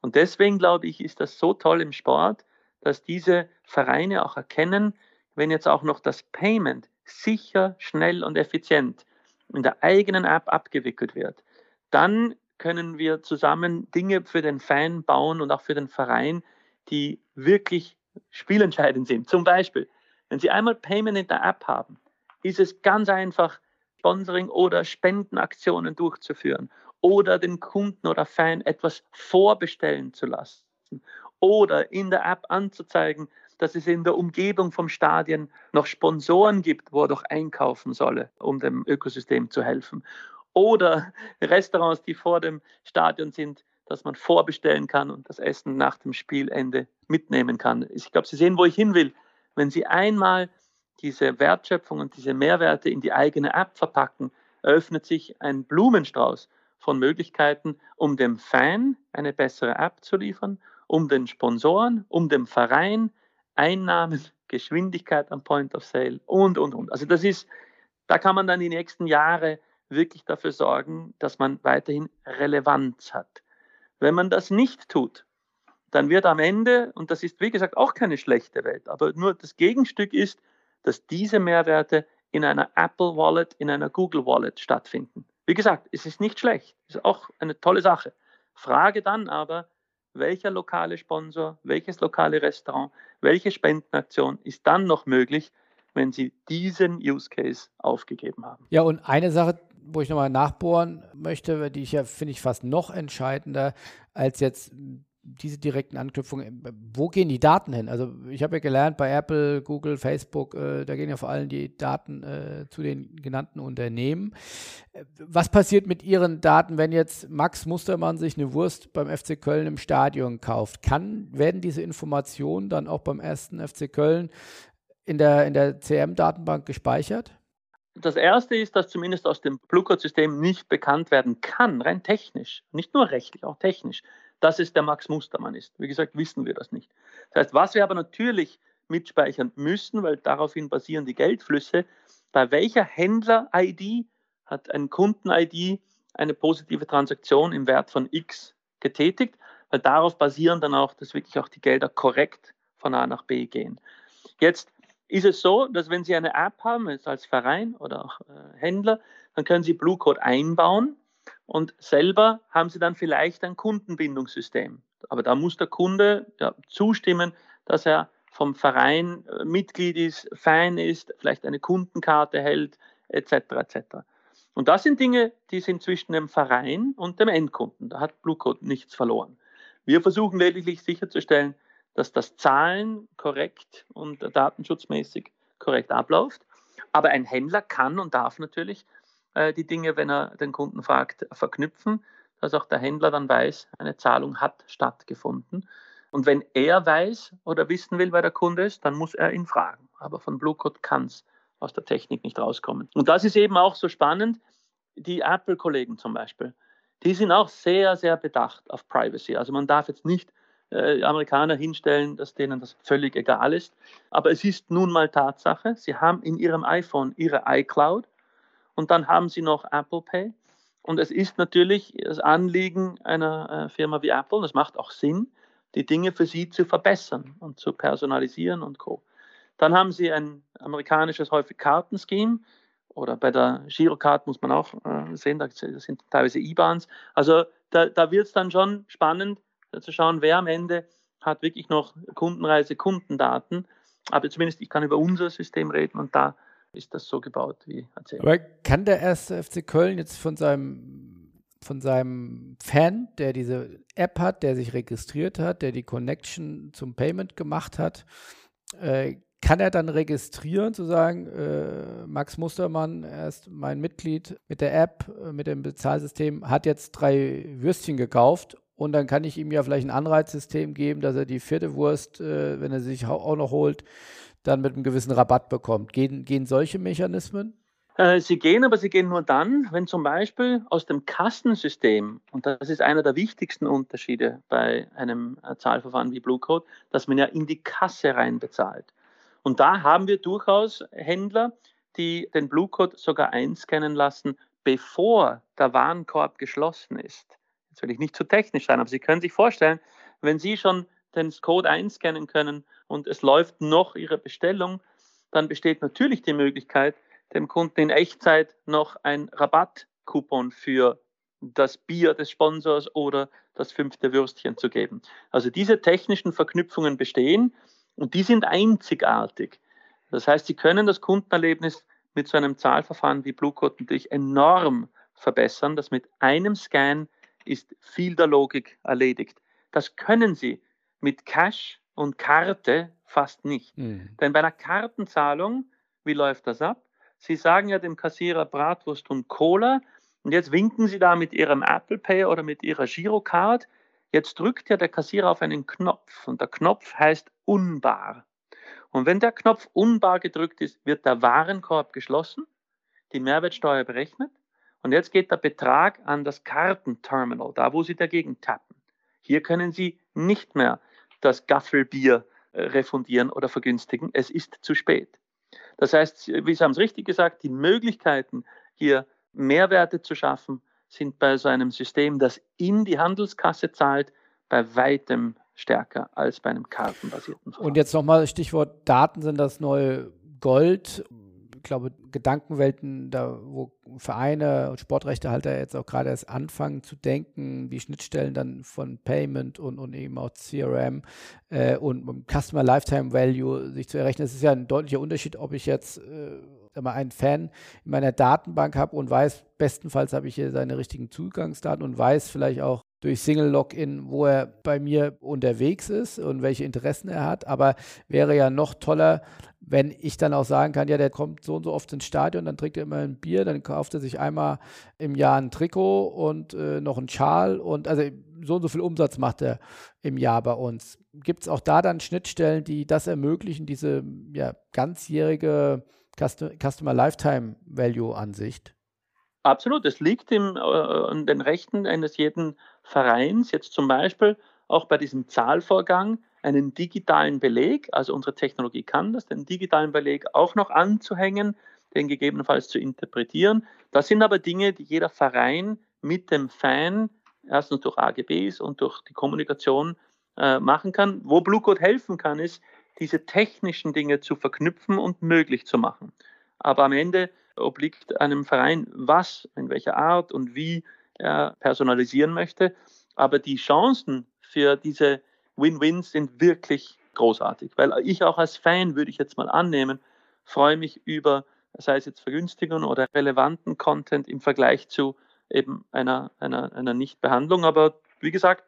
S1: Und deswegen glaube ich, ist das so toll im Sport, dass diese Vereine auch erkennen, wenn jetzt auch noch das Payment sicher, schnell und effizient in der eigenen App abgewickelt wird, dann können wir zusammen Dinge für den Fan bauen und auch für den Verein, die wirklich spielentscheidend sind. Zum Beispiel, wenn Sie einmal Payment in der App haben, ist es ganz einfach, Sponsoring oder Spendenaktionen durchzuführen oder den Kunden oder Fan etwas vorbestellen zu lassen oder in der App anzuzeigen, dass es in der Umgebung vom Stadion noch Sponsoren gibt, wo er doch einkaufen solle, um dem Ökosystem zu helfen. Oder Restaurants, die vor dem Stadion sind, dass man vorbestellen kann und das Essen nach dem Spielende mitnehmen kann. Ich glaube, Sie sehen, wo ich hin will. Wenn Sie einmal diese Wertschöpfung und diese Mehrwerte in die eigene App verpacken, eröffnet sich ein Blumenstrauß von Möglichkeiten, um dem Fan eine bessere App zu liefern, um den Sponsoren, um den Verein Einnahmen, Geschwindigkeit am Point of Sale und, und, und. Also das ist, da kann man dann die nächsten Jahre wirklich dafür sorgen, dass man weiterhin Relevanz hat. Wenn man das nicht tut, dann wird am Ende, und das ist wie gesagt auch keine schlechte Welt, aber nur das Gegenstück ist, dass diese Mehrwerte in einer Apple Wallet, in einer Google Wallet stattfinden. Wie gesagt, es ist nicht schlecht, es ist auch eine tolle Sache. Frage dann aber, welcher lokale Sponsor, welches lokale Restaurant, welche Spendenaktion ist dann noch möglich, wenn Sie diesen Use Case aufgegeben haben.
S3: Ja, und eine Sache, wo ich nochmal nachbohren möchte, die ich ja finde ich fast noch entscheidender als jetzt diese direkten Anknüpfungen, wo gehen die Daten hin? Also ich habe ja gelernt, bei Apple, Google, Facebook, äh, da gehen ja vor allem die Daten äh, zu den genannten Unternehmen. Was passiert mit Ihren Daten, wenn jetzt Max Mustermann sich eine Wurst beim FC Köln im Stadion kauft? Kann, werden diese Informationen dann auch beim ersten FC Köln in der, in der CM-Datenbank gespeichert?
S1: Das erste ist, dass zumindest aus dem Blue-Code-System nicht bekannt werden kann, rein technisch, nicht nur rechtlich, auch technisch, dass es der Max Mustermann ist. Wie gesagt, wissen wir das nicht. Das heißt, was wir aber natürlich mitspeichern müssen, weil daraufhin basieren die Geldflüsse, bei welcher Händler-ID hat ein Kunden-ID eine positive Transaktion im Wert von X getätigt, weil darauf basieren dann auch, dass wirklich auch die Gelder korrekt von A nach B gehen. Jetzt ist es so, dass wenn Sie eine App haben, als Verein oder auch äh, Händler, dann können Sie Blue Code einbauen und selber haben Sie dann vielleicht ein Kundenbindungssystem. Aber da muss der Kunde ja, zustimmen, dass er vom Verein äh, Mitglied ist, Fan ist, vielleicht eine Kundenkarte hält, etc. etc. Und das sind Dinge, die sind zwischen dem Verein und dem Endkunden. Da hat Blue Code nichts verloren. Wir versuchen lediglich sicherzustellen, dass das Zahlen korrekt und datenschutzmäßig korrekt abläuft. Aber ein Händler kann und darf natürlich äh, die Dinge, wenn er den Kunden fragt, verknüpfen, dass auch der Händler dann weiß, eine Zahlung hat stattgefunden. Und wenn er weiß oder wissen will, wer der Kunde ist, dann muss er ihn fragen. Aber von Bluecode kann es aus der Technik nicht rauskommen. Und das ist eben auch so spannend. Die Apple-Kollegen zum Beispiel, die sind auch sehr, sehr bedacht auf Privacy. Also man darf jetzt nicht äh, Amerikaner hinstellen, dass denen das völlig egal ist. Aber es ist nun mal Tatsache, sie haben in ihrem iPhone ihre iCloud und dann haben sie noch Apple Pay. Und es ist natürlich das Anliegen einer äh, Firma wie Apple, das macht auch Sinn, die Dinge für sie zu verbessern und zu personalisieren und Co. Dann haben sie ein amerikanisches häufig Kartenscheme oder bei der Girocard muss man auch äh, sehen, da sind teilweise IBANs. Also da, da wird es dann schon spannend zu schauen, wer am Ende hat wirklich noch Kundenreise, Kundendaten. Aber zumindest ich kann über unser System reden und da ist das so gebaut, wie erzählt.
S3: Aber kann der erste FC Köln jetzt von seinem von seinem Fan, der diese App hat, der sich registriert hat, der die Connection zum Payment gemacht hat, äh, kann er dann registrieren, zu sagen, äh, Max Mustermann, er ist mein Mitglied mit der App, äh, mit dem Bezahlsystem, hat jetzt drei Würstchen gekauft und dann kann ich ihm ja vielleicht ein Anreizsystem geben, dass er die vierte Wurst, äh, wenn er sich auch noch holt, dann mit einem gewissen Rabatt bekommt. Gehen, gehen solche Mechanismen?
S1: Äh, sie gehen, aber sie gehen nur dann, wenn zum Beispiel aus dem Kassensystem, und das ist einer der wichtigsten Unterschiede bei einem äh, Zahlverfahren wie Blue Code, dass man ja in die Kasse rein bezahlt. Und da haben wir durchaus Händler, die den Blue Code sogar einscannen lassen, bevor der Warenkorb geschlossen ist. Jetzt will ich nicht zu technisch sein, aber Sie können sich vorstellen, wenn Sie schon den Code einscannen können und es läuft noch Ihre Bestellung, dann besteht natürlich die Möglichkeit, dem Kunden in Echtzeit noch ein Rabattcoupon für das Bier des Sponsors oder das fünfte Würstchen zu geben. Also diese technischen Verknüpfungen bestehen und die sind einzigartig. Das heißt, Sie können das Kundenerlebnis mit so einem Zahlverfahren wie Bluecode natürlich enorm verbessern. Das mit einem Scan ist viel der Logik erledigt. Das können Sie mit Cash und Karte fast nicht. Mhm. Denn bei einer Kartenzahlung, wie läuft das ab? Sie sagen ja dem Kassierer Bratwurst und Cola und jetzt winken Sie da mit Ihrem Apple Pay oder mit Ihrer Girocard. Jetzt drückt ja der Kassierer auf einen Knopf und der Knopf heißt unbar. Und wenn der Knopf unbar gedrückt ist, wird der Warenkorb geschlossen, die Mehrwertsteuer berechnet und jetzt geht der Betrag an das Kartenterminal, da wo Sie dagegen tappen. Hier können Sie nicht mehr das Gaffelbier äh, refundieren oder vergünstigen. Es ist zu spät. Das heißt, wie Sie haben es richtig gesagt, die Möglichkeiten, hier Mehrwerte zu schaffen, sind bei so einem System, das in die Handelskasse zahlt, bei weitem stärker als bei einem kartenbasierten
S3: Verfahren. Und jetzt nochmal Stichwort Daten sind das neue Gold. Glaube, Gedankenwelten, da wo Vereine und Sportrechtehalter jetzt auch gerade erst anfangen zu denken, wie Schnittstellen dann von Payment und, und eben auch CRM äh, und Customer Lifetime Value sich zu errechnen. Es ist ja ein deutlicher Unterschied, ob ich jetzt äh, mal einen Fan in meiner Datenbank habe und weiß, bestenfalls habe ich hier seine richtigen Zugangsdaten und weiß vielleicht auch, durch Single Login, wo er bei mir unterwegs ist und welche Interessen er hat. Aber wäre ja noch toller, wenn ich dann auch sagen kann, ja, der kommt so und so oft ins Stadion, dann trinkt er immer ein Bier, dann kauft er sich einmal im Jahr ein Trikot und äh, noch einen Schal und also so und so viel Umsatz macht er im Jahr bei uns. Gibt es auch da dann Schnittstellen, die das ermöglichen, diese ja, ganzjährige Customer Lifetime Value Ansicht?
S1: Absolut, es liegt im, äh, an den Rechten eines jeden Vereins, jetzt zum Beispiel auch bei diesem Zahlvorgang, einen digitalen Beleg, also unsere Technologie kann das, den digitalen Beleg auch noch anzuhängen, den gegebenenfalls zu interpretieren. Das sind aber Dinge, die jeder Verein mit dem Fan erstens durch AGBs und durch die Kommunikation äh, machen kann. Wo Blue Code helfen kann, ist, diese technischen Dinge zu verknüpfen und möglich zu machen. Aber am Ende obliegt einem Verein, was, in welcher Art und wie er personalisieren möchte. Aber die Chancen für diese Win-Wins sind wirklich großartig, weil ich auch als Fan, würde ich jetzt mal annehmen, freue mich über, sei es jetzt Vergünstigungen oder relevanten Content im Vergleich zu eben einer, einer, einer Nichtbehandlung. Aber wie gesagt,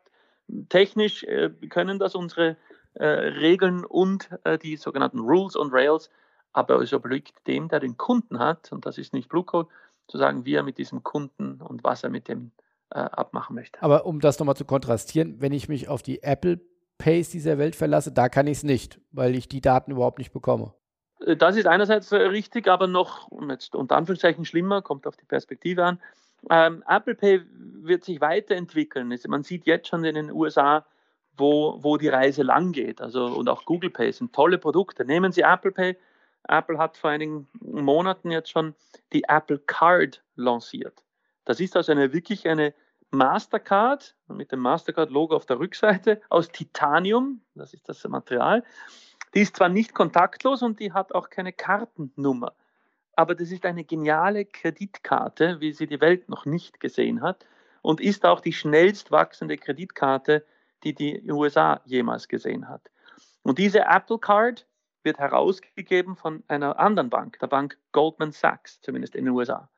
S1: technisch äh, können das unsere äh, Regeln und äh, die sogenannten Rules und Rails aber es obliegt dem, der den Kunden hat, und das ist nicht Blue Code, zu sagen, wie er mit diesem Kunden und was er mit dem äh, abmachen möchte.
S3: Aber um das nochmal zu kontrastieren, wenn ich mich auf die Apple Pays dieser Welt verlasse, da kann ich es nicht, weil ich die Daten überhaupt nicht bekomme.
S1: Äh, das ist einerseits äh, richtig, aber noch, jetzt unter Anführungszeichen schlimmer, kommt auf die Perspektive an. Ähm, Apple Pay wird sich weiterentwickeln. Man sieht jetzt schon in den USA, wo, wo die Reise lang geht. Also, und auch Google Pay sind tolle Produkte. Nehmen Sie Apple Pay, Apple hat vor einigen Monaten jetzt schon die Apple Card lanciert. Das ist also eine wirklich eine Mastercard mit dem Mastercard-Logo auf der Rückseite aus Titanium, das ist das Material. Die ist zwar nicht kontaktlos und die hat auch keine Kartennummer, aber das ist eine geniale Kreditkarte, wie sie die Welt noch nicht gesehen hat und ist auch die schnellst wachsende Kreditkarte, die die USA jemals gesehen hat. Und diese Apple Card wird herausgegeben von einer anderen Bank, der Bank Goldman Sachs, zumindest in den USA.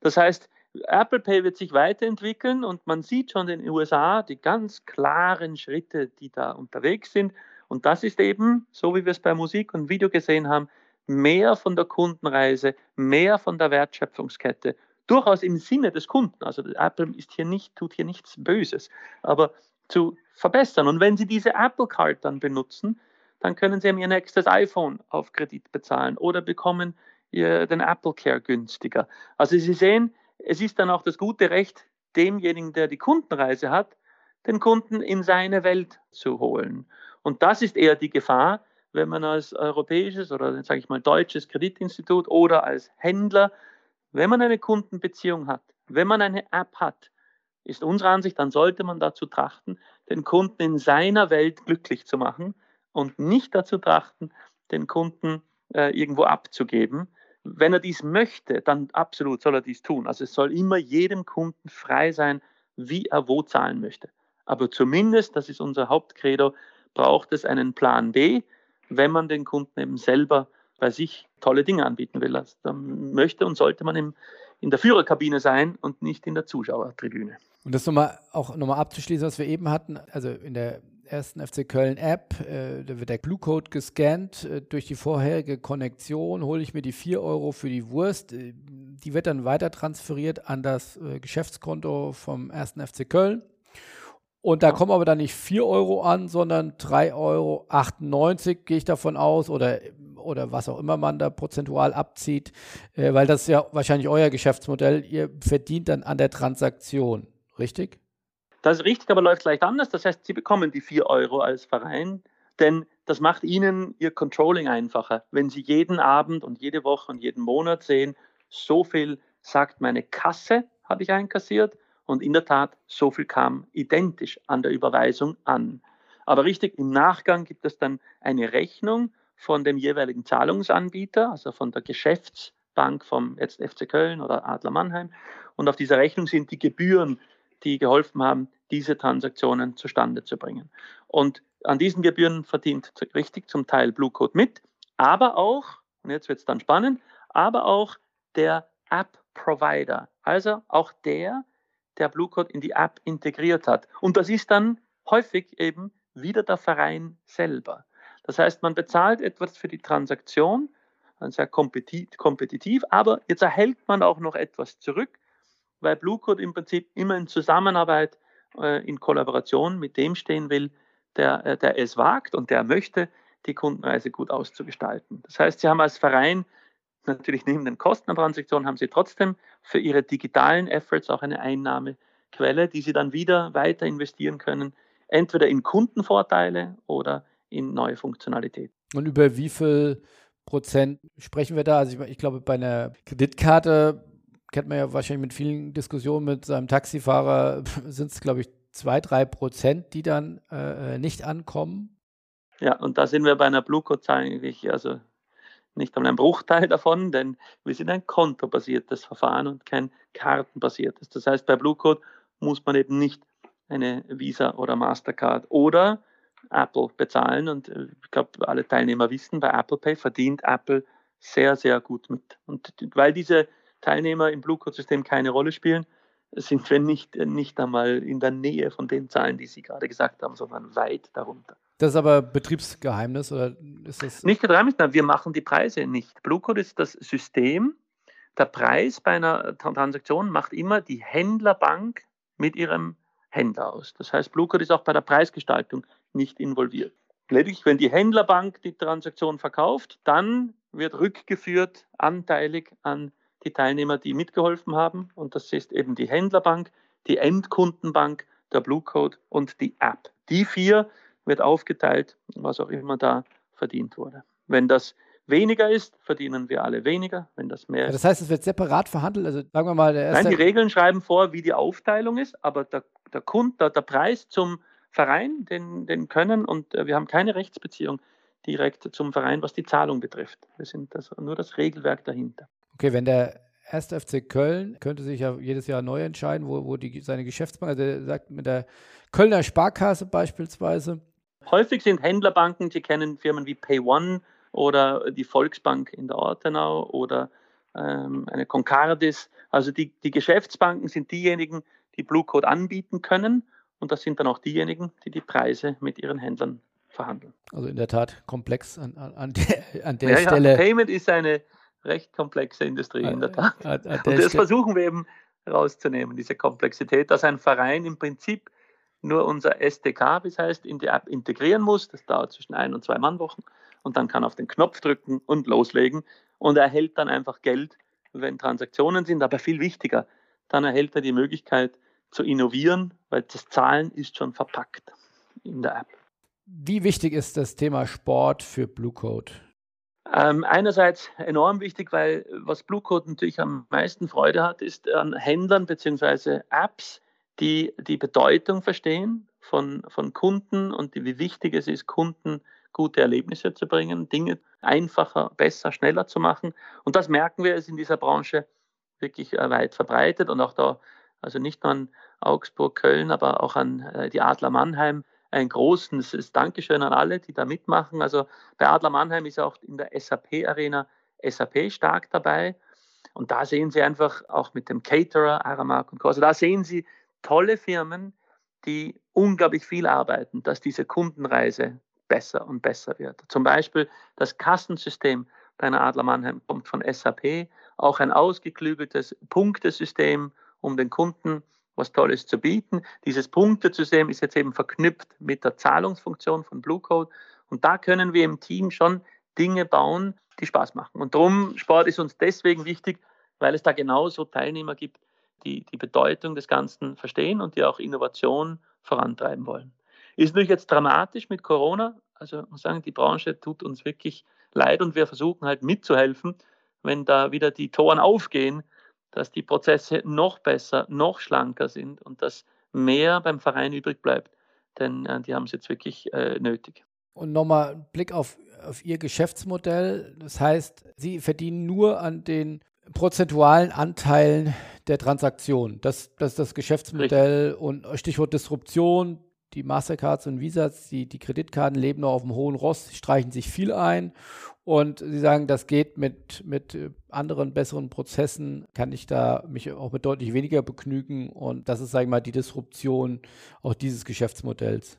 S1: Das heißt, Apple Pay wird sich weiterentwickeln und man sieht schon in den USA die ganz klaren Schritte, die da unterwegs sind. Und das ist eben, so wie wir es bei Musik und Video gesehen haben, mehr von der Kundenreise, mehr von der Wertschöpfungskette, durchaus im Sinne des Kunden. Also Apple ist hier nicht, tut hier nichts Böses, aber zu verbessern. Und wenn Sie diese Apple Card dann benutzen, dann können Sie Ihr nächstes iPhone auf Kredit bezahlen oder bekommen ihr den Apple Care günstiger. Also Sie sehen, es ist dann auch das gute Recht demjenigen, der die Kundenreise hat, den Kunden in seine Welt zu holen. Und das ist eher die Gefahr, wenn man als europäisches oder sage ich mal deutsches Kreditinstitut oder als Händler, wenn man eine Kundenbeziehung hat, wenn man eine App hat, ist unsere Ansicht, dann sollte man dazu trachten, den Kunden in seiner Welt glücklich zu machen und nicht dazu trachten, den Kunden äh, irgendwo abzugeben. wenn er dies möchte, dann absolut soll er dies tun. Also es soll immer jedem Kunden frei sein, wie er wo zahlen möchte. Aber zumindest, das ist unser Hauptcredo, braucht es einen Plan B, wenn man den Kunden eben selber bei sich tolle Dinge anbieten will. Also dann möchte und sollte man im, in der Führerkabine sein und nicht in der Zuschauertribüne.
S3: Und das nochmal auch nochmal abzuschließen, was wir eben hatten, also in der ersten FC Köln App, äh, da wird der Blue-Code gescannt. Äh, durch die vorherige Konnektion hole ich mir die 4 Euro für die Wurst. Äh, die wird dann weiter transferiert an das äh, Geschäftskonto vom ersten FC Köln. Und da kommen aber dann nicht 4 Euro an, sondern 3,98 Euro, gehe ich davon aus, oder, oder was auch immer man da prozentual abzieht, äh, weil das ist ja wahrscheinlich euer Geschäftsmodell. Ihr verdient dann an der Transaktion, richtig?
S1: Das ist richtig, aber läuft leicht anders. Das heißt, Sie bekommen die 4 Euro als Verein, denn das macht Ihnen Ihr Controlling einfacher. Wenn Sie jeden Abend und jede Woche und jeden Monat sehen, so viel sagt meine Kasse, habe ich einkassiert und in der Tat, so viel kam identisch an der Überweisung an. Aber richtig, im Nachgang gibt es dann eine Rechnung von dem jeweiligen Zahlungsanbieter, also von der Geschäftsbank vom jetzt FC Köln oder Adler Mannheim. Und auf dieser Rechnung sind die Gebühren die geholfen haben, diese Transaktionen zustande zu bringen. Und an diesen Gebühren verdient richtig zum Teil Blue Code mit, aber auch, und jetzt wird es dann spannend, aber auch der App-Provider, also auch der, der Blue Code in die App integriert hat. Und das ist dann häufig eben wieder der Verein selber. Das heißt, man bezahlt etwas für die Transaktion, sehr kompetitiv, aber jetzt erhält man auch noch etwas zurück weil Blue Code im Prinzip immer in Zusammenarbeit, äh, in Kollaboration mit dem stehen will, der, äh, der es wagt und der möchte, die Kundenreise gut auszugestalten. Das heißt, Sie haben als Verein natürlich neben den Kosten der Transaktion haben Sie trotzdem für Ihre digitalen Efforts auch eine Einnahmequelle, die Sie dann wieder weiter investieren können, entweder in Kundenvorteile oder in neue Funktionalität.
S3: Und über wie viel Prozent sprechen wir da? Also ich, ich glaube, bei einer Kreditkarte kennt man ja wahrscheinlich mit vielen Diskussionen mit seinem Taxifahrer, sind es, glaube ich, zwei, drei Prozent, die dann äh, nicht ankommen.
S1: Ja, und da sind wir bei einer Blue-Code-Zahl eigentlich, also nicht einmal ein Bruchteil davon, denn wir sind ein kontobasiertes Verfahren und kein kartenbasiertes. Das heißt, bei Blue Code muss man eben nicht eine Visa oder Mastercard oder Apple bezahlen. Und äh, ich glaube, alle Teilnehmer wissen, bei Apple Pay verdient Apple sehr, sehr gut mit. Und weil diese Teilnehmer im Blue Code System keine Rolle spielen, sind wir nicht, nicht einmal in der Nähe von den Zahlen, die Sie gerade gesagt haben, sondern weit darunter.
S3: Das ist aber Betriebsgeheimnis oder ist das?
S1: Nicht Geheimnis, nein, wir machen die Preise nicht. Blue Code ist das System. Der Preis bei einer Transaktion macht immer die Händlerbank mit ihrem Händler aus. Das heißt, Blue Code ist auch bei der Preisgestaltung nicht involviert. Lediglich, wenn die Händlerbank die Transaktion verkauft, dann wird rückgeführt anteilig an die Teilnehmer, die mitgeholfen haben. Und das ist eben die Händlerbank, die Endkundenbank, der Blue Code und die App. Die vier wird aufgeteilt, was auch immer da verdient wurde. Wenn das weniger ist, verdienen wir alle weniger. Wenn das mehr
S3: ist. Das heißt, es wird separat verhandelt? Also sagen wir mal,
S1: Nein, die Regeln schreiben vor, wie die Aufteilung ist, aber der, der, Kund, der, der Preis zum Verein, den, den können und äh, wir haben keine Rechtsbeziehung direkt zum Verein, was die Zahlung betrifft. Wir sind das, nur das Regelwerk dahinter.
S3: Okay, wenn der erste FC Köln könnte sich ja jedes Jahr neu entscheiden, wo, wo die, seine Geschäftsbank, also er sagt mit der Kölner Sparkasse beispielsweise.
S1: Häufig sind Händlerbanken, die kennen Firmen wie PayOne oder die Volksbank in der Ortenau oder ähm, eine Concardis. Also die, die Geschäftsbanken sind diejenigen, die Blue Code anbieten können und das sind dann auch diejenigen, die die Preise mit ihren Händlern verhandeln.
S3: Also in der Tat komplex an, an der, an der ja, Stelle.
S1: Ja, Payment ist eine recht komplexe Industrie in der Tat. Und das versuchen wir eben rauszunehmen, diese Komplexität, dass ein Verein im Prinzip nur unser SDK, wie es heißt, in die App integrieren muss. Das dauert zwischen ein und zwei Mannwochen. Und dann kann er auf den Knopf drücken und loslegen. Und er erhält dann einfach Geld, wenn Transaktionen sind. Aber viel wichtiger, dann erhält er die Möglichkeit zu innovieren, weil das Zahlen ist schon verpackt in der App.
S3: Wie wichtig ist das Thema Sport für Blue Code?
S1: Ähm, einerseits enorm wichtig, weil was Blue Code natürlich am meisten Freude hat, ist an Händlern bzw. Apps, die die Bedeutung verstehen von, von Kunden und die, wie wichtig es ist, Kunden gute Erlebnisse zu bringen, Dinge einfacher, besser, schneller zu machen. Und das merken wir, ist in dieser Branche wirklich äh, weit verbreitet und auch da, also nicht nur an Augsburg, Köln, aber auch an äh, die Adler Mannheim ein großes Dankeschön an alle, die da mitmachen. Also bei Adler Mannheim ist auch in der SAP-Arena SAP stark dabei. Und da sehen Sie einfach auch mit dem Caterer, Aramark und Co. Also da sehen Sie tolle Firmen, die unglaublich viel arbeiten, dass diese Kundenreise besser und besser wird. Zum Beispiel das Kassensystem bei einer Adler Mannheim kommt von SAP, auch ein ausgeklügeltes Punktesystem, um den Kunden was Tolles zu bieten. Dieses Punktesystem ist jetzt eben verknüpft mit der Zahlungsfunktion von Blue Code und da können wir im Team schon Dinge bauen, die Spaß machen. Und darum, Sport ist uns deswegen wichtig, weil es da genauso Teilnehmer gibt, die die Bedeutung des Ganzen verstehen und die auch Innovation vorantreiben wollen. Ist natürlich jetzt dramatisch mit Corona. Also muss sagen, die Branche tut uns wirklich leid und wir versuchen halt mitzuhelfen, wenn da wieder die Toren aufgehen, dass die Prozesse noch besser, noch schlanker sind und dass mehr beim Verein übrig bleibt. Denn äh, die haben es jetzt wirklich äh, nötig.
S3: Und nochmal ein Blick auf, auf Ihr Geschäftsmodell. Das heißt, Sie verdienen nur an den prozentualen Anteilen der Transaktion. Das, das ist das Geschäftsmodell Richtig. und Stichwort Disruption. Die Mastercards und Visas, die, die Kreditkarten leben noch auf dem hohen Ross, streichen sich viel ein. Und Sie sagen, das geht mit, mit anderen, besseren Prozessen, kann ich da mich auch mit deutlich weniger begnügen. Und das ist, sage ich mal, die Disruption auch dieses Geschäftsmodells.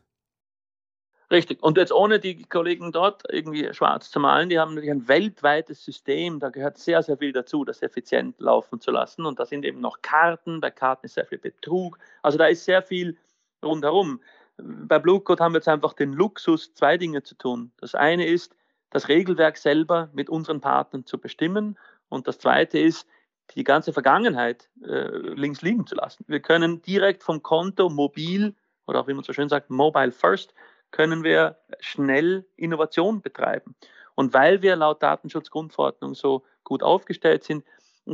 S1: Richtig. Und jetzt ohne die Kollegen dort irgendwie schwarz zu malen, die haben natürlich ein weltweites System, da gehört sehr, sehr viel dazu, das effizient laufen zu lassen. Und da sind eben noch Karten, bei Karten ist sehr viel Betrug. Also da ist sehr viel rundherum. Bei Blue Code haben wir jetzt einfach den Luxus, zwei Dinge zu tun. Das eine ist, das Regelwerk selber mit unseren Partnern zu bestimmen. Und das zweite ist, die ganze Vergangenheit äh, links liegen zu lassen. Wir können direkt vom Konto mobil oder auch wie man so schön sagt, mobile first können wir schnell Innovation betreiben. Und weil wir laut Datenschutzgrundverordnung so gut aufgestellt sind,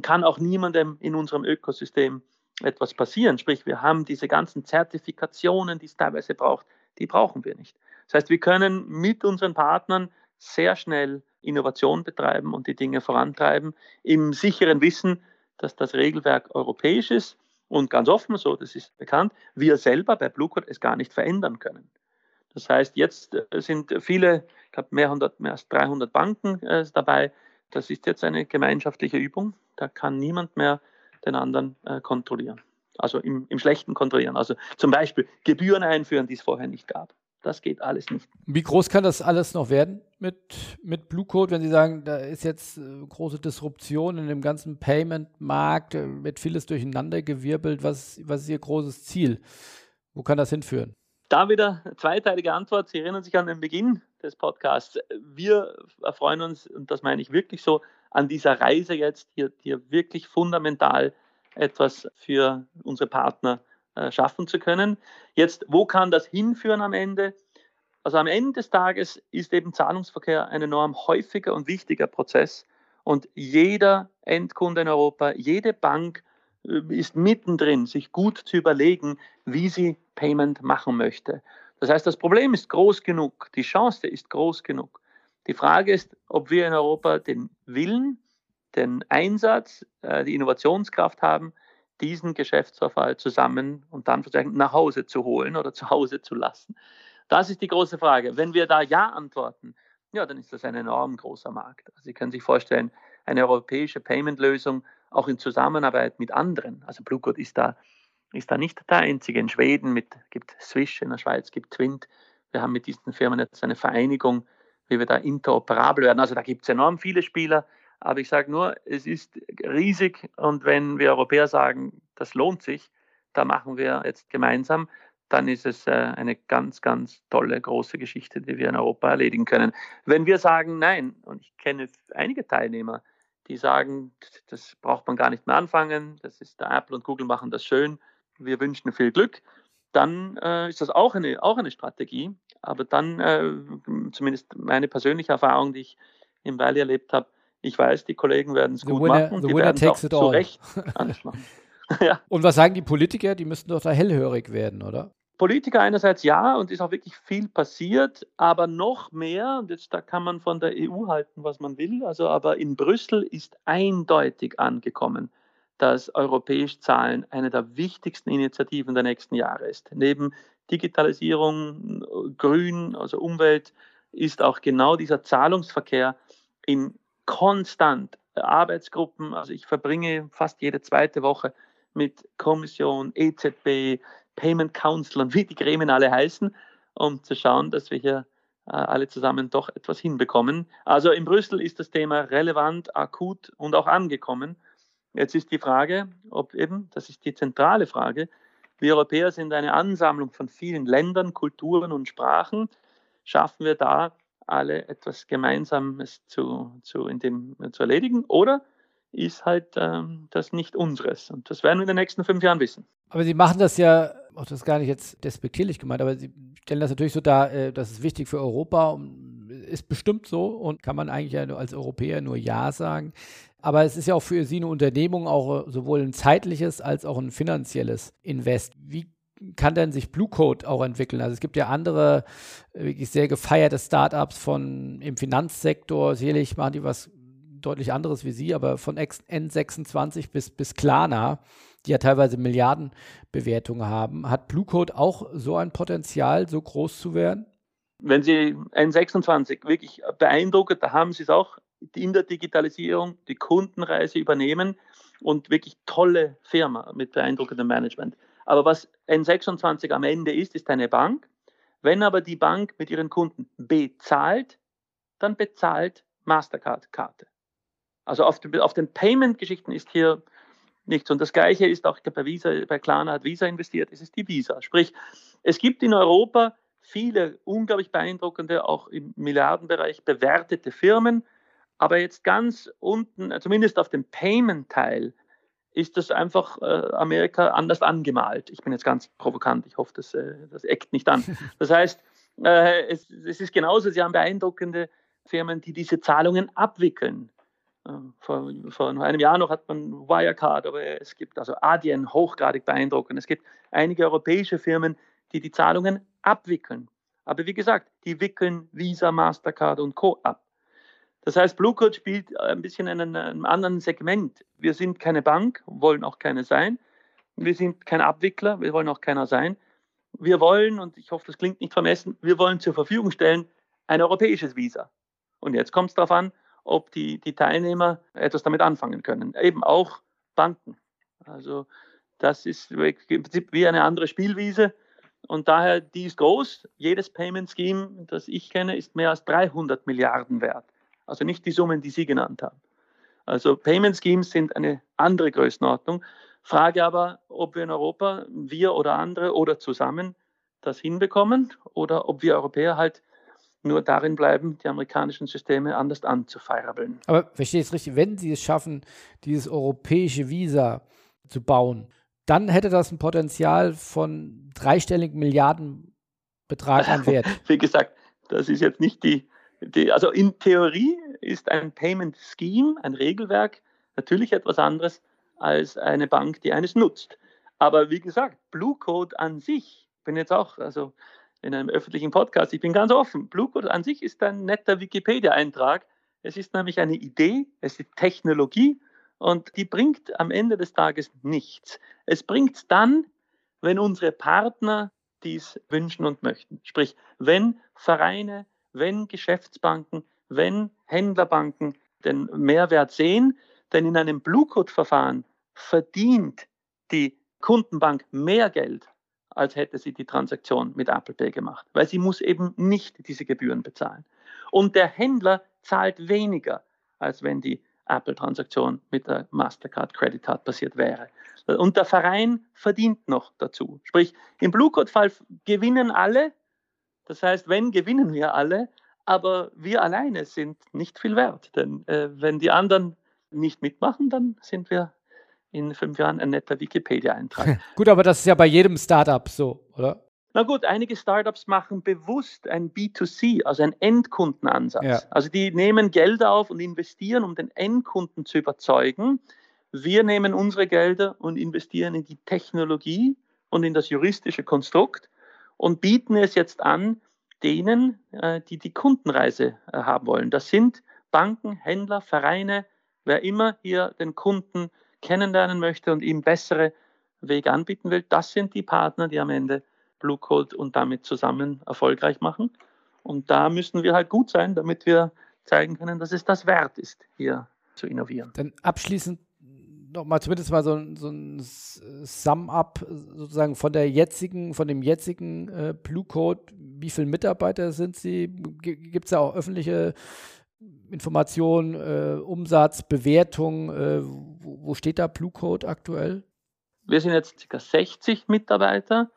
S1: kann auch niemandem in unserem Ökosystem etwas passieren. Sprich, wir haben diese ganzen Zertifikationen, die es teilweise braucht, die brauchen wir nicht. Das heißt, wir können mit unseren Partnern sehr schnell Innovation betreiben und die Dinge vorantreiben, im sicheren Wissen, dass das Regelwerk europäisch ist und ganz offen so, das ist bekannt, wir selber bei Bluecode es gar nicht verändern können. Das heißt, jetzt äh, sind viele, ich glaube, mehr, mehr als 300 Banken äh, dabei. Das ist jetzt eine gemeinschaftliche Übung. Da kann niemand mehr den anderen äh, kontrollieren. Also im, im Schlechten kontrollieren. Also zum Beispiel Gebühren einführen, die es vorher nicht gab. Das geht alles nicht.
S3: Wie groß kann das alles noch werden mit, mit Blue Code, wenn Sie sagen, da ist jetzt äh, große Disruption in dem ganzen Payment-Markt, äh, wird vieles durcheinandergewirbelt. Was, was ist Ihr großes Ziel? Wo kann das hinführen?
S1: Da wieder zweiteilige Antwort. Sie erinnern sich an den Beginn des Podcasts. Wir erfreuen uns, und das meine ich wirklich so, an dieser Reise jetzt hier, hier wirklich fundamental etwas für unsere Partner äh, schaffen zu können. Jetzt, wo kann das hinführen am Ende? Also am Ende des Tages ist eben Zahlungsverkehr ein enorm häufiger und wichtiger Prozess. Und jeder Endkunde in Europa, jede Bank äh, ist mittendrin, sich gut zu überlegen, wie sie Payment machen möchte. Das heißt, das Problem ist groß genug, die Chance ist groß genug. Die Frage ist, ob wir in Europa den Willen, den Einsatz, äh, die Innovationskraft haben, diesen Geschäftsverfall zusammen und dann nach Hause zu holen oder zu Hause zu lassen. Das ist die große Frage. Wenn wir da Ja antworten, ja, dann ist das ein enorm großer Markt. Also Sie können sich vorstellen, eine europäische Payment-Lösung auch in Zusammenarbeit mit anderen. Also Bluecode ist da, ist da nicht der einzige. In Schweden mit, gibt Swish, in der Schweiz gibt Twint. Wir haben mit diesen Firmen jetzt eine Vereinigung, wie wir da interoperabel werden. Also da gibt es enorm viele Spieler. Aber ich sage nur, es ist riesig und wenn wir Europäer sagen, das lohnt sich, da machen wir jetzt gemeinsam, dann ist es äh, eine ganz, ganz tolle, große Geschichte, die wir in Europa erledigen können. Wenn wir sagen, nein, und ich kenne einige Teilnehmer, die sagen, das braucht man gar nicht mehr anfangen, das ist der Apple und Google machen das schön, wir wünschen viel Glück, dann äh, ist das auch eine, auch eine Strategie. Aber dann, äh, zumindest meine persönliche Erfahrung, die ich im Valley erlebt habe, ich weiß, die Kollegen werden es gut winner, machen.
S3: The die winner takes it all.
S1: ja.
S3: Und was sagen die Politiker? Die müssten doch da hellhörig werden, oder?
S1: Politiker einerseits ja und ist auch wirklich viel passiert, aber noch mehr, und jetzt da kann man von der EU halten, was man will, also aber in Brüssel ist eindeutig angekommen, dass europäisch Zahlen eine der wichtigsten Initiativen der nächsten Jahre ist. Neben Digitalisierung, Grün, also Umwelt, ist auch genau dieser Zahlungsverkehr in konstant Arbeitsgruppen. Also ich verbringe fast jede zweite Woche mit Kommission, EZB, Payment Council und wie die Gremien alle heißen, um zu schauen, dass wir hier äh, alle zusammen doch etwas hinbekommen. Also in Brüssel ist das Thema relevant, akut und auch angekommen. Jetzt ist die Frage, ob eben, das ist die zentrale Frage, wir Europäer sind eine Ansammlung von vielen Ländern, Kulturen und Sprachen. Schaffen wir da alle etwas Gemeinsames zu, zu, in dem, zu erledigen? Oder ist halt ähm, das nicht unseres? Und das werden wir in den nächsten fünf Jahren wissen.
S3: Aber Sie machen das ja, auch das ist gar nicht jetzt despektierlich gemeint, aber Sie stellen das natürlich so dar, äh, das ist wichtig für Europa, ist bestimmt so und kann man eigentlich ja als Europäer nur Ja sagen. Aber es ist ja auch für Sie eine Unternehmung auch äh, sowohl ein zeitliches als auch ein finanzielles Invest. Wie kann denn sich Blue Code auch entwickeln? Also es gibt ja andere äh, wirklich sehr gefeierte Startups von im Finanzsektor. Sicherlich machen die was deutlich anderes wie Sie, aber von N26 bis, bis Klarna, die ja teilweise Milliardenbewertungen haben. Hat Blue Code auch so ein Potenzial, so groß zu werden?
S1: Wenn Sie N26 wirklich beeindrucken, da haben Sie es auch in der Digitalisierung, die Kundenreise übernehmen und wirklich tolle Firma mit beeindruckendem Management. Aber was N26 am Ende ist, ist eine Bank. Wenn aber die Bank mit ihren Kunden bezahlt, dann bezahlt Mastercard-Karte. Also auf, die, auf den Payment-Geschichten ist hier nichts. Und das Gleiche ist auch bei Visa, bei Klarna hat Visa investiert, es ist die Visa. Sprich, es gibt in Europa viele unglaublich beeindruckende, auch im Milliardenbereich bewertete Firmen. Aber jetzt ganz unten, zumindest auf dem Payment-Teil, ist das einfach äh, Amerika anders angemalt. Ich bin jetzt ganz provokant, ich hoffe, das, äh, das eckt nicht an. Das heißt, äh, es, es, ist genauso, Sie haben beeindruckende Firmen, die diese Zahlungen abwickeln. Äh, vor, vor einem Jahr noch hat man Wirecard, aber es gibt also Adyen hochgradig beeindruckend. Es gibt einige europäische Firmen, die die Zahlungen abwickeln. Aber wie gesagt, die wickeln Visa, Mastercard und Co. ab. Das heißt, Blue Code spielt ein bisschen in einem anderen Segment. Wir sind keine Bank, wollen auch keine sein. Wir sind kein Abwickler, wir wollen auch keiner sein. Wir wollen, und ich hoffe, das klingt nicht vermessen, wir wollen zur Verfügung stellen ein europäisches Visa. Und jetzt kommt es darauf an, ob die, die Teilnehmer etwas damit anfangen können. Eben auch Banken. Also das ist im Prinzip wie eine andere Spielwiese. Und daher, die ist groß. Jedes Payment Scheme, das ich kenne, ist mehr als 300 Milliarden wert. Also nicht die Summen, die Sie genannt haben. Also Payment Schemes sind eine andere Größenordnung. Frage aber, ob wir in Europa, wir oder andere oder zusammen das hinbekommen oder ob wir Europäer halt nur darin bleiben, die amerikanischen Systeme anders anzufeierbeln.
S3: Aber verstehe ich es richtig, wenn Sie es schaffen, dieses europäische Visa zu bauen, dann hätte das ein Potenzial von dreistelligen Milliardenbetrag an Wert.
S1: Wie gesagt, das ist jetzt nicht die, die, also in Theorie ist ein Payment Scheme, ein Regelwerk, natürlich etwas anderes als eine Bank, die eines nutzt. Aber wie gesagt, Blue Code an sich, bin jetzt auch also in einem öffentlichen Podcast, ich bin ganz offen. Blue Code an sich ist ein netter Wikipedia-Eintrag. Es ist nämlich eine Idee, es ist Technologie und die bringt am Ende des Tages nichts. Es bringt dann, wenn unsere Partner dies wünschen und möchten. Sprich, wenn Vereine wenn Geschäftsbanken, wenn Händlerbanken den Mehrwert sehen, denn in einem Blue Code-Verfahren verdient die Kundenbank mehr Geld, als hätte sie die Transaktion mit Apple Pay gemacht, weil sie muss eben nicht diese Gebühren bezahlen. Und der Händler zahlt weniger, als wenn die Apple-Transaktion mit der Mastercard Credit Card passiert wäre. Und der Verein verdient noch dazu. Sprich, im Blue Code-Fall gewinnen alle, das heißt, wenn, gewinnen wir alle, aber wir alleine sind nicht viel wert. Denn äh, wenn die anderen nicht mitmachen, dann sind wir in fünf Jahren ein netter Wikipedia-Eintrag.
S3: gut, aber das ist ja bei jedem Startup so, oder?
S1: Na gut, einige Startups machen bewusst ein B2C, also einen Endkundenansatz. Ja. Also die nehmen Gelder auf und investieren, um den Endkunden zu überzeugen. Wir nehmen unsere Gelder und investieren in die Technologie und in das juristische Konstrukt und bieten es jetzt an denen, äh, die die Kundenreise äh, haben wollen. Das sind Banken, Händler, Vereine, wer immer hier den Kunden kennenlernen möchte und ihm bessere Wege anbieten will. Das sind die Partner, die am Ende Blue Code und damit zusammen erfolgreich machen. Und da müssen wir halt gut sein, damit wir zeigen können, dass es das wert ist, hier zu innovieren.
S3: Dann abschließend nochmal zumindest mal so, so ein Sum-up sozusagen von der jetzigen, von dem jetzigen äh, Blue Code. Wie viele Mitarbeiter sind Sie? Gibt es da auch öffentliche Informationen, äh, Umsatz, Bewertung? Äh, wo, wo, steht da Blue Code aktuell?
S1: Wir sind jetzt ca. 60 Mitarbeiter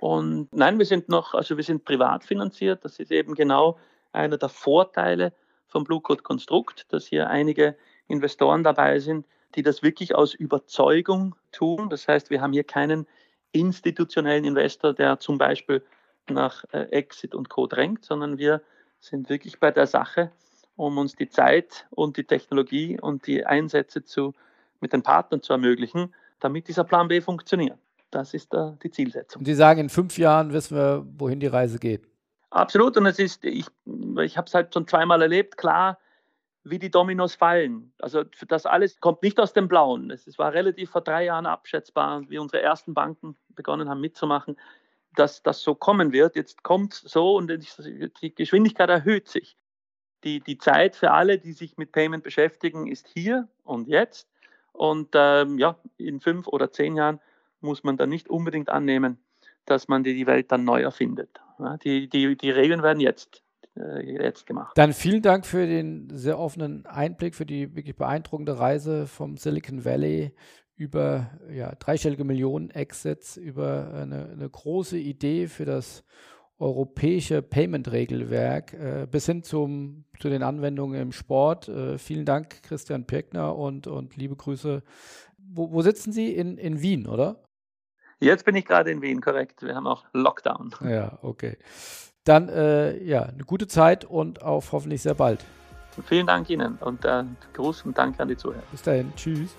S1: und nein, wir sind noch, also wir sind privat finanziert. Das ist eben genau einer der Vorteile vom Blue Code Konstrukt, dass hier einige Investoren dabei sind, die das wirklich aus Überzeugung tun. Das heißt, wir haben hier keinen institutionellen Investor, der zum Beispiel nach äh, Exit und Co. drängt, sondern wir sind wirklich bei der Sache, um uns die Zeit und die Technologie und die Einsätze zu, mit den Partnern zu ermöglichen, damit dieser Plan B funktioniert. Das ist uh, die Zielsetzung.
S3: Und Sie sagen, in fünf Jahren wissen wir, wohin die Reise geht.
S1: Absolut. Und es ist, ich, ich habe es halt schon zweimal erlebt, klar, wie die Dominos fallen. Also das alles kommt nicht aus dem Blauen. Es war relativ vor drei Jahren abschätzbar, wie unsere ersten Banken begonnen haben mitzumachen, dass das so kommen wird. Jetzt kommt so und die Geschwindigkeit erhöht sich. Die, die Zeit für alle, die sich mit Payment beschäftigen, ist hier und jetzt. Und ähm, ja, in fünf oder zehn Jahren muss man dann nicht unbedingt annehmen, dass man die Welt dann neu erfindet. Die, die, die Regeln werden jetzt äh, jetzt gemacht.
S3: Dann vielen Dank für den sehr offenen Einblick, für die wirklich beeindruckende Reise vom Silicon Valley über ja, dreistellige Millionen Exits, über eine, eine große Idee für das europäische Payment-Regelwerk äh, bis hin zum, zu den Anwendungen im Sport. Äh, vielen Dank, Christian Pirkner, und, und liebe Grüße. Wo, wo sitzen Sie? In, in Wien, oder?
S1: Jetzt bin ich gerade in Wien, korrekt. Wir haben auch Lockdown.
S3: Ja, okay. Dann äh, ja, eine gute Zeit und auf hoffentlich sehr bald.
S1: Vielen Dank Ihnen und äh, Gruß und Dank an die Zuhörer.
S3: Bis dahin. Tschüss.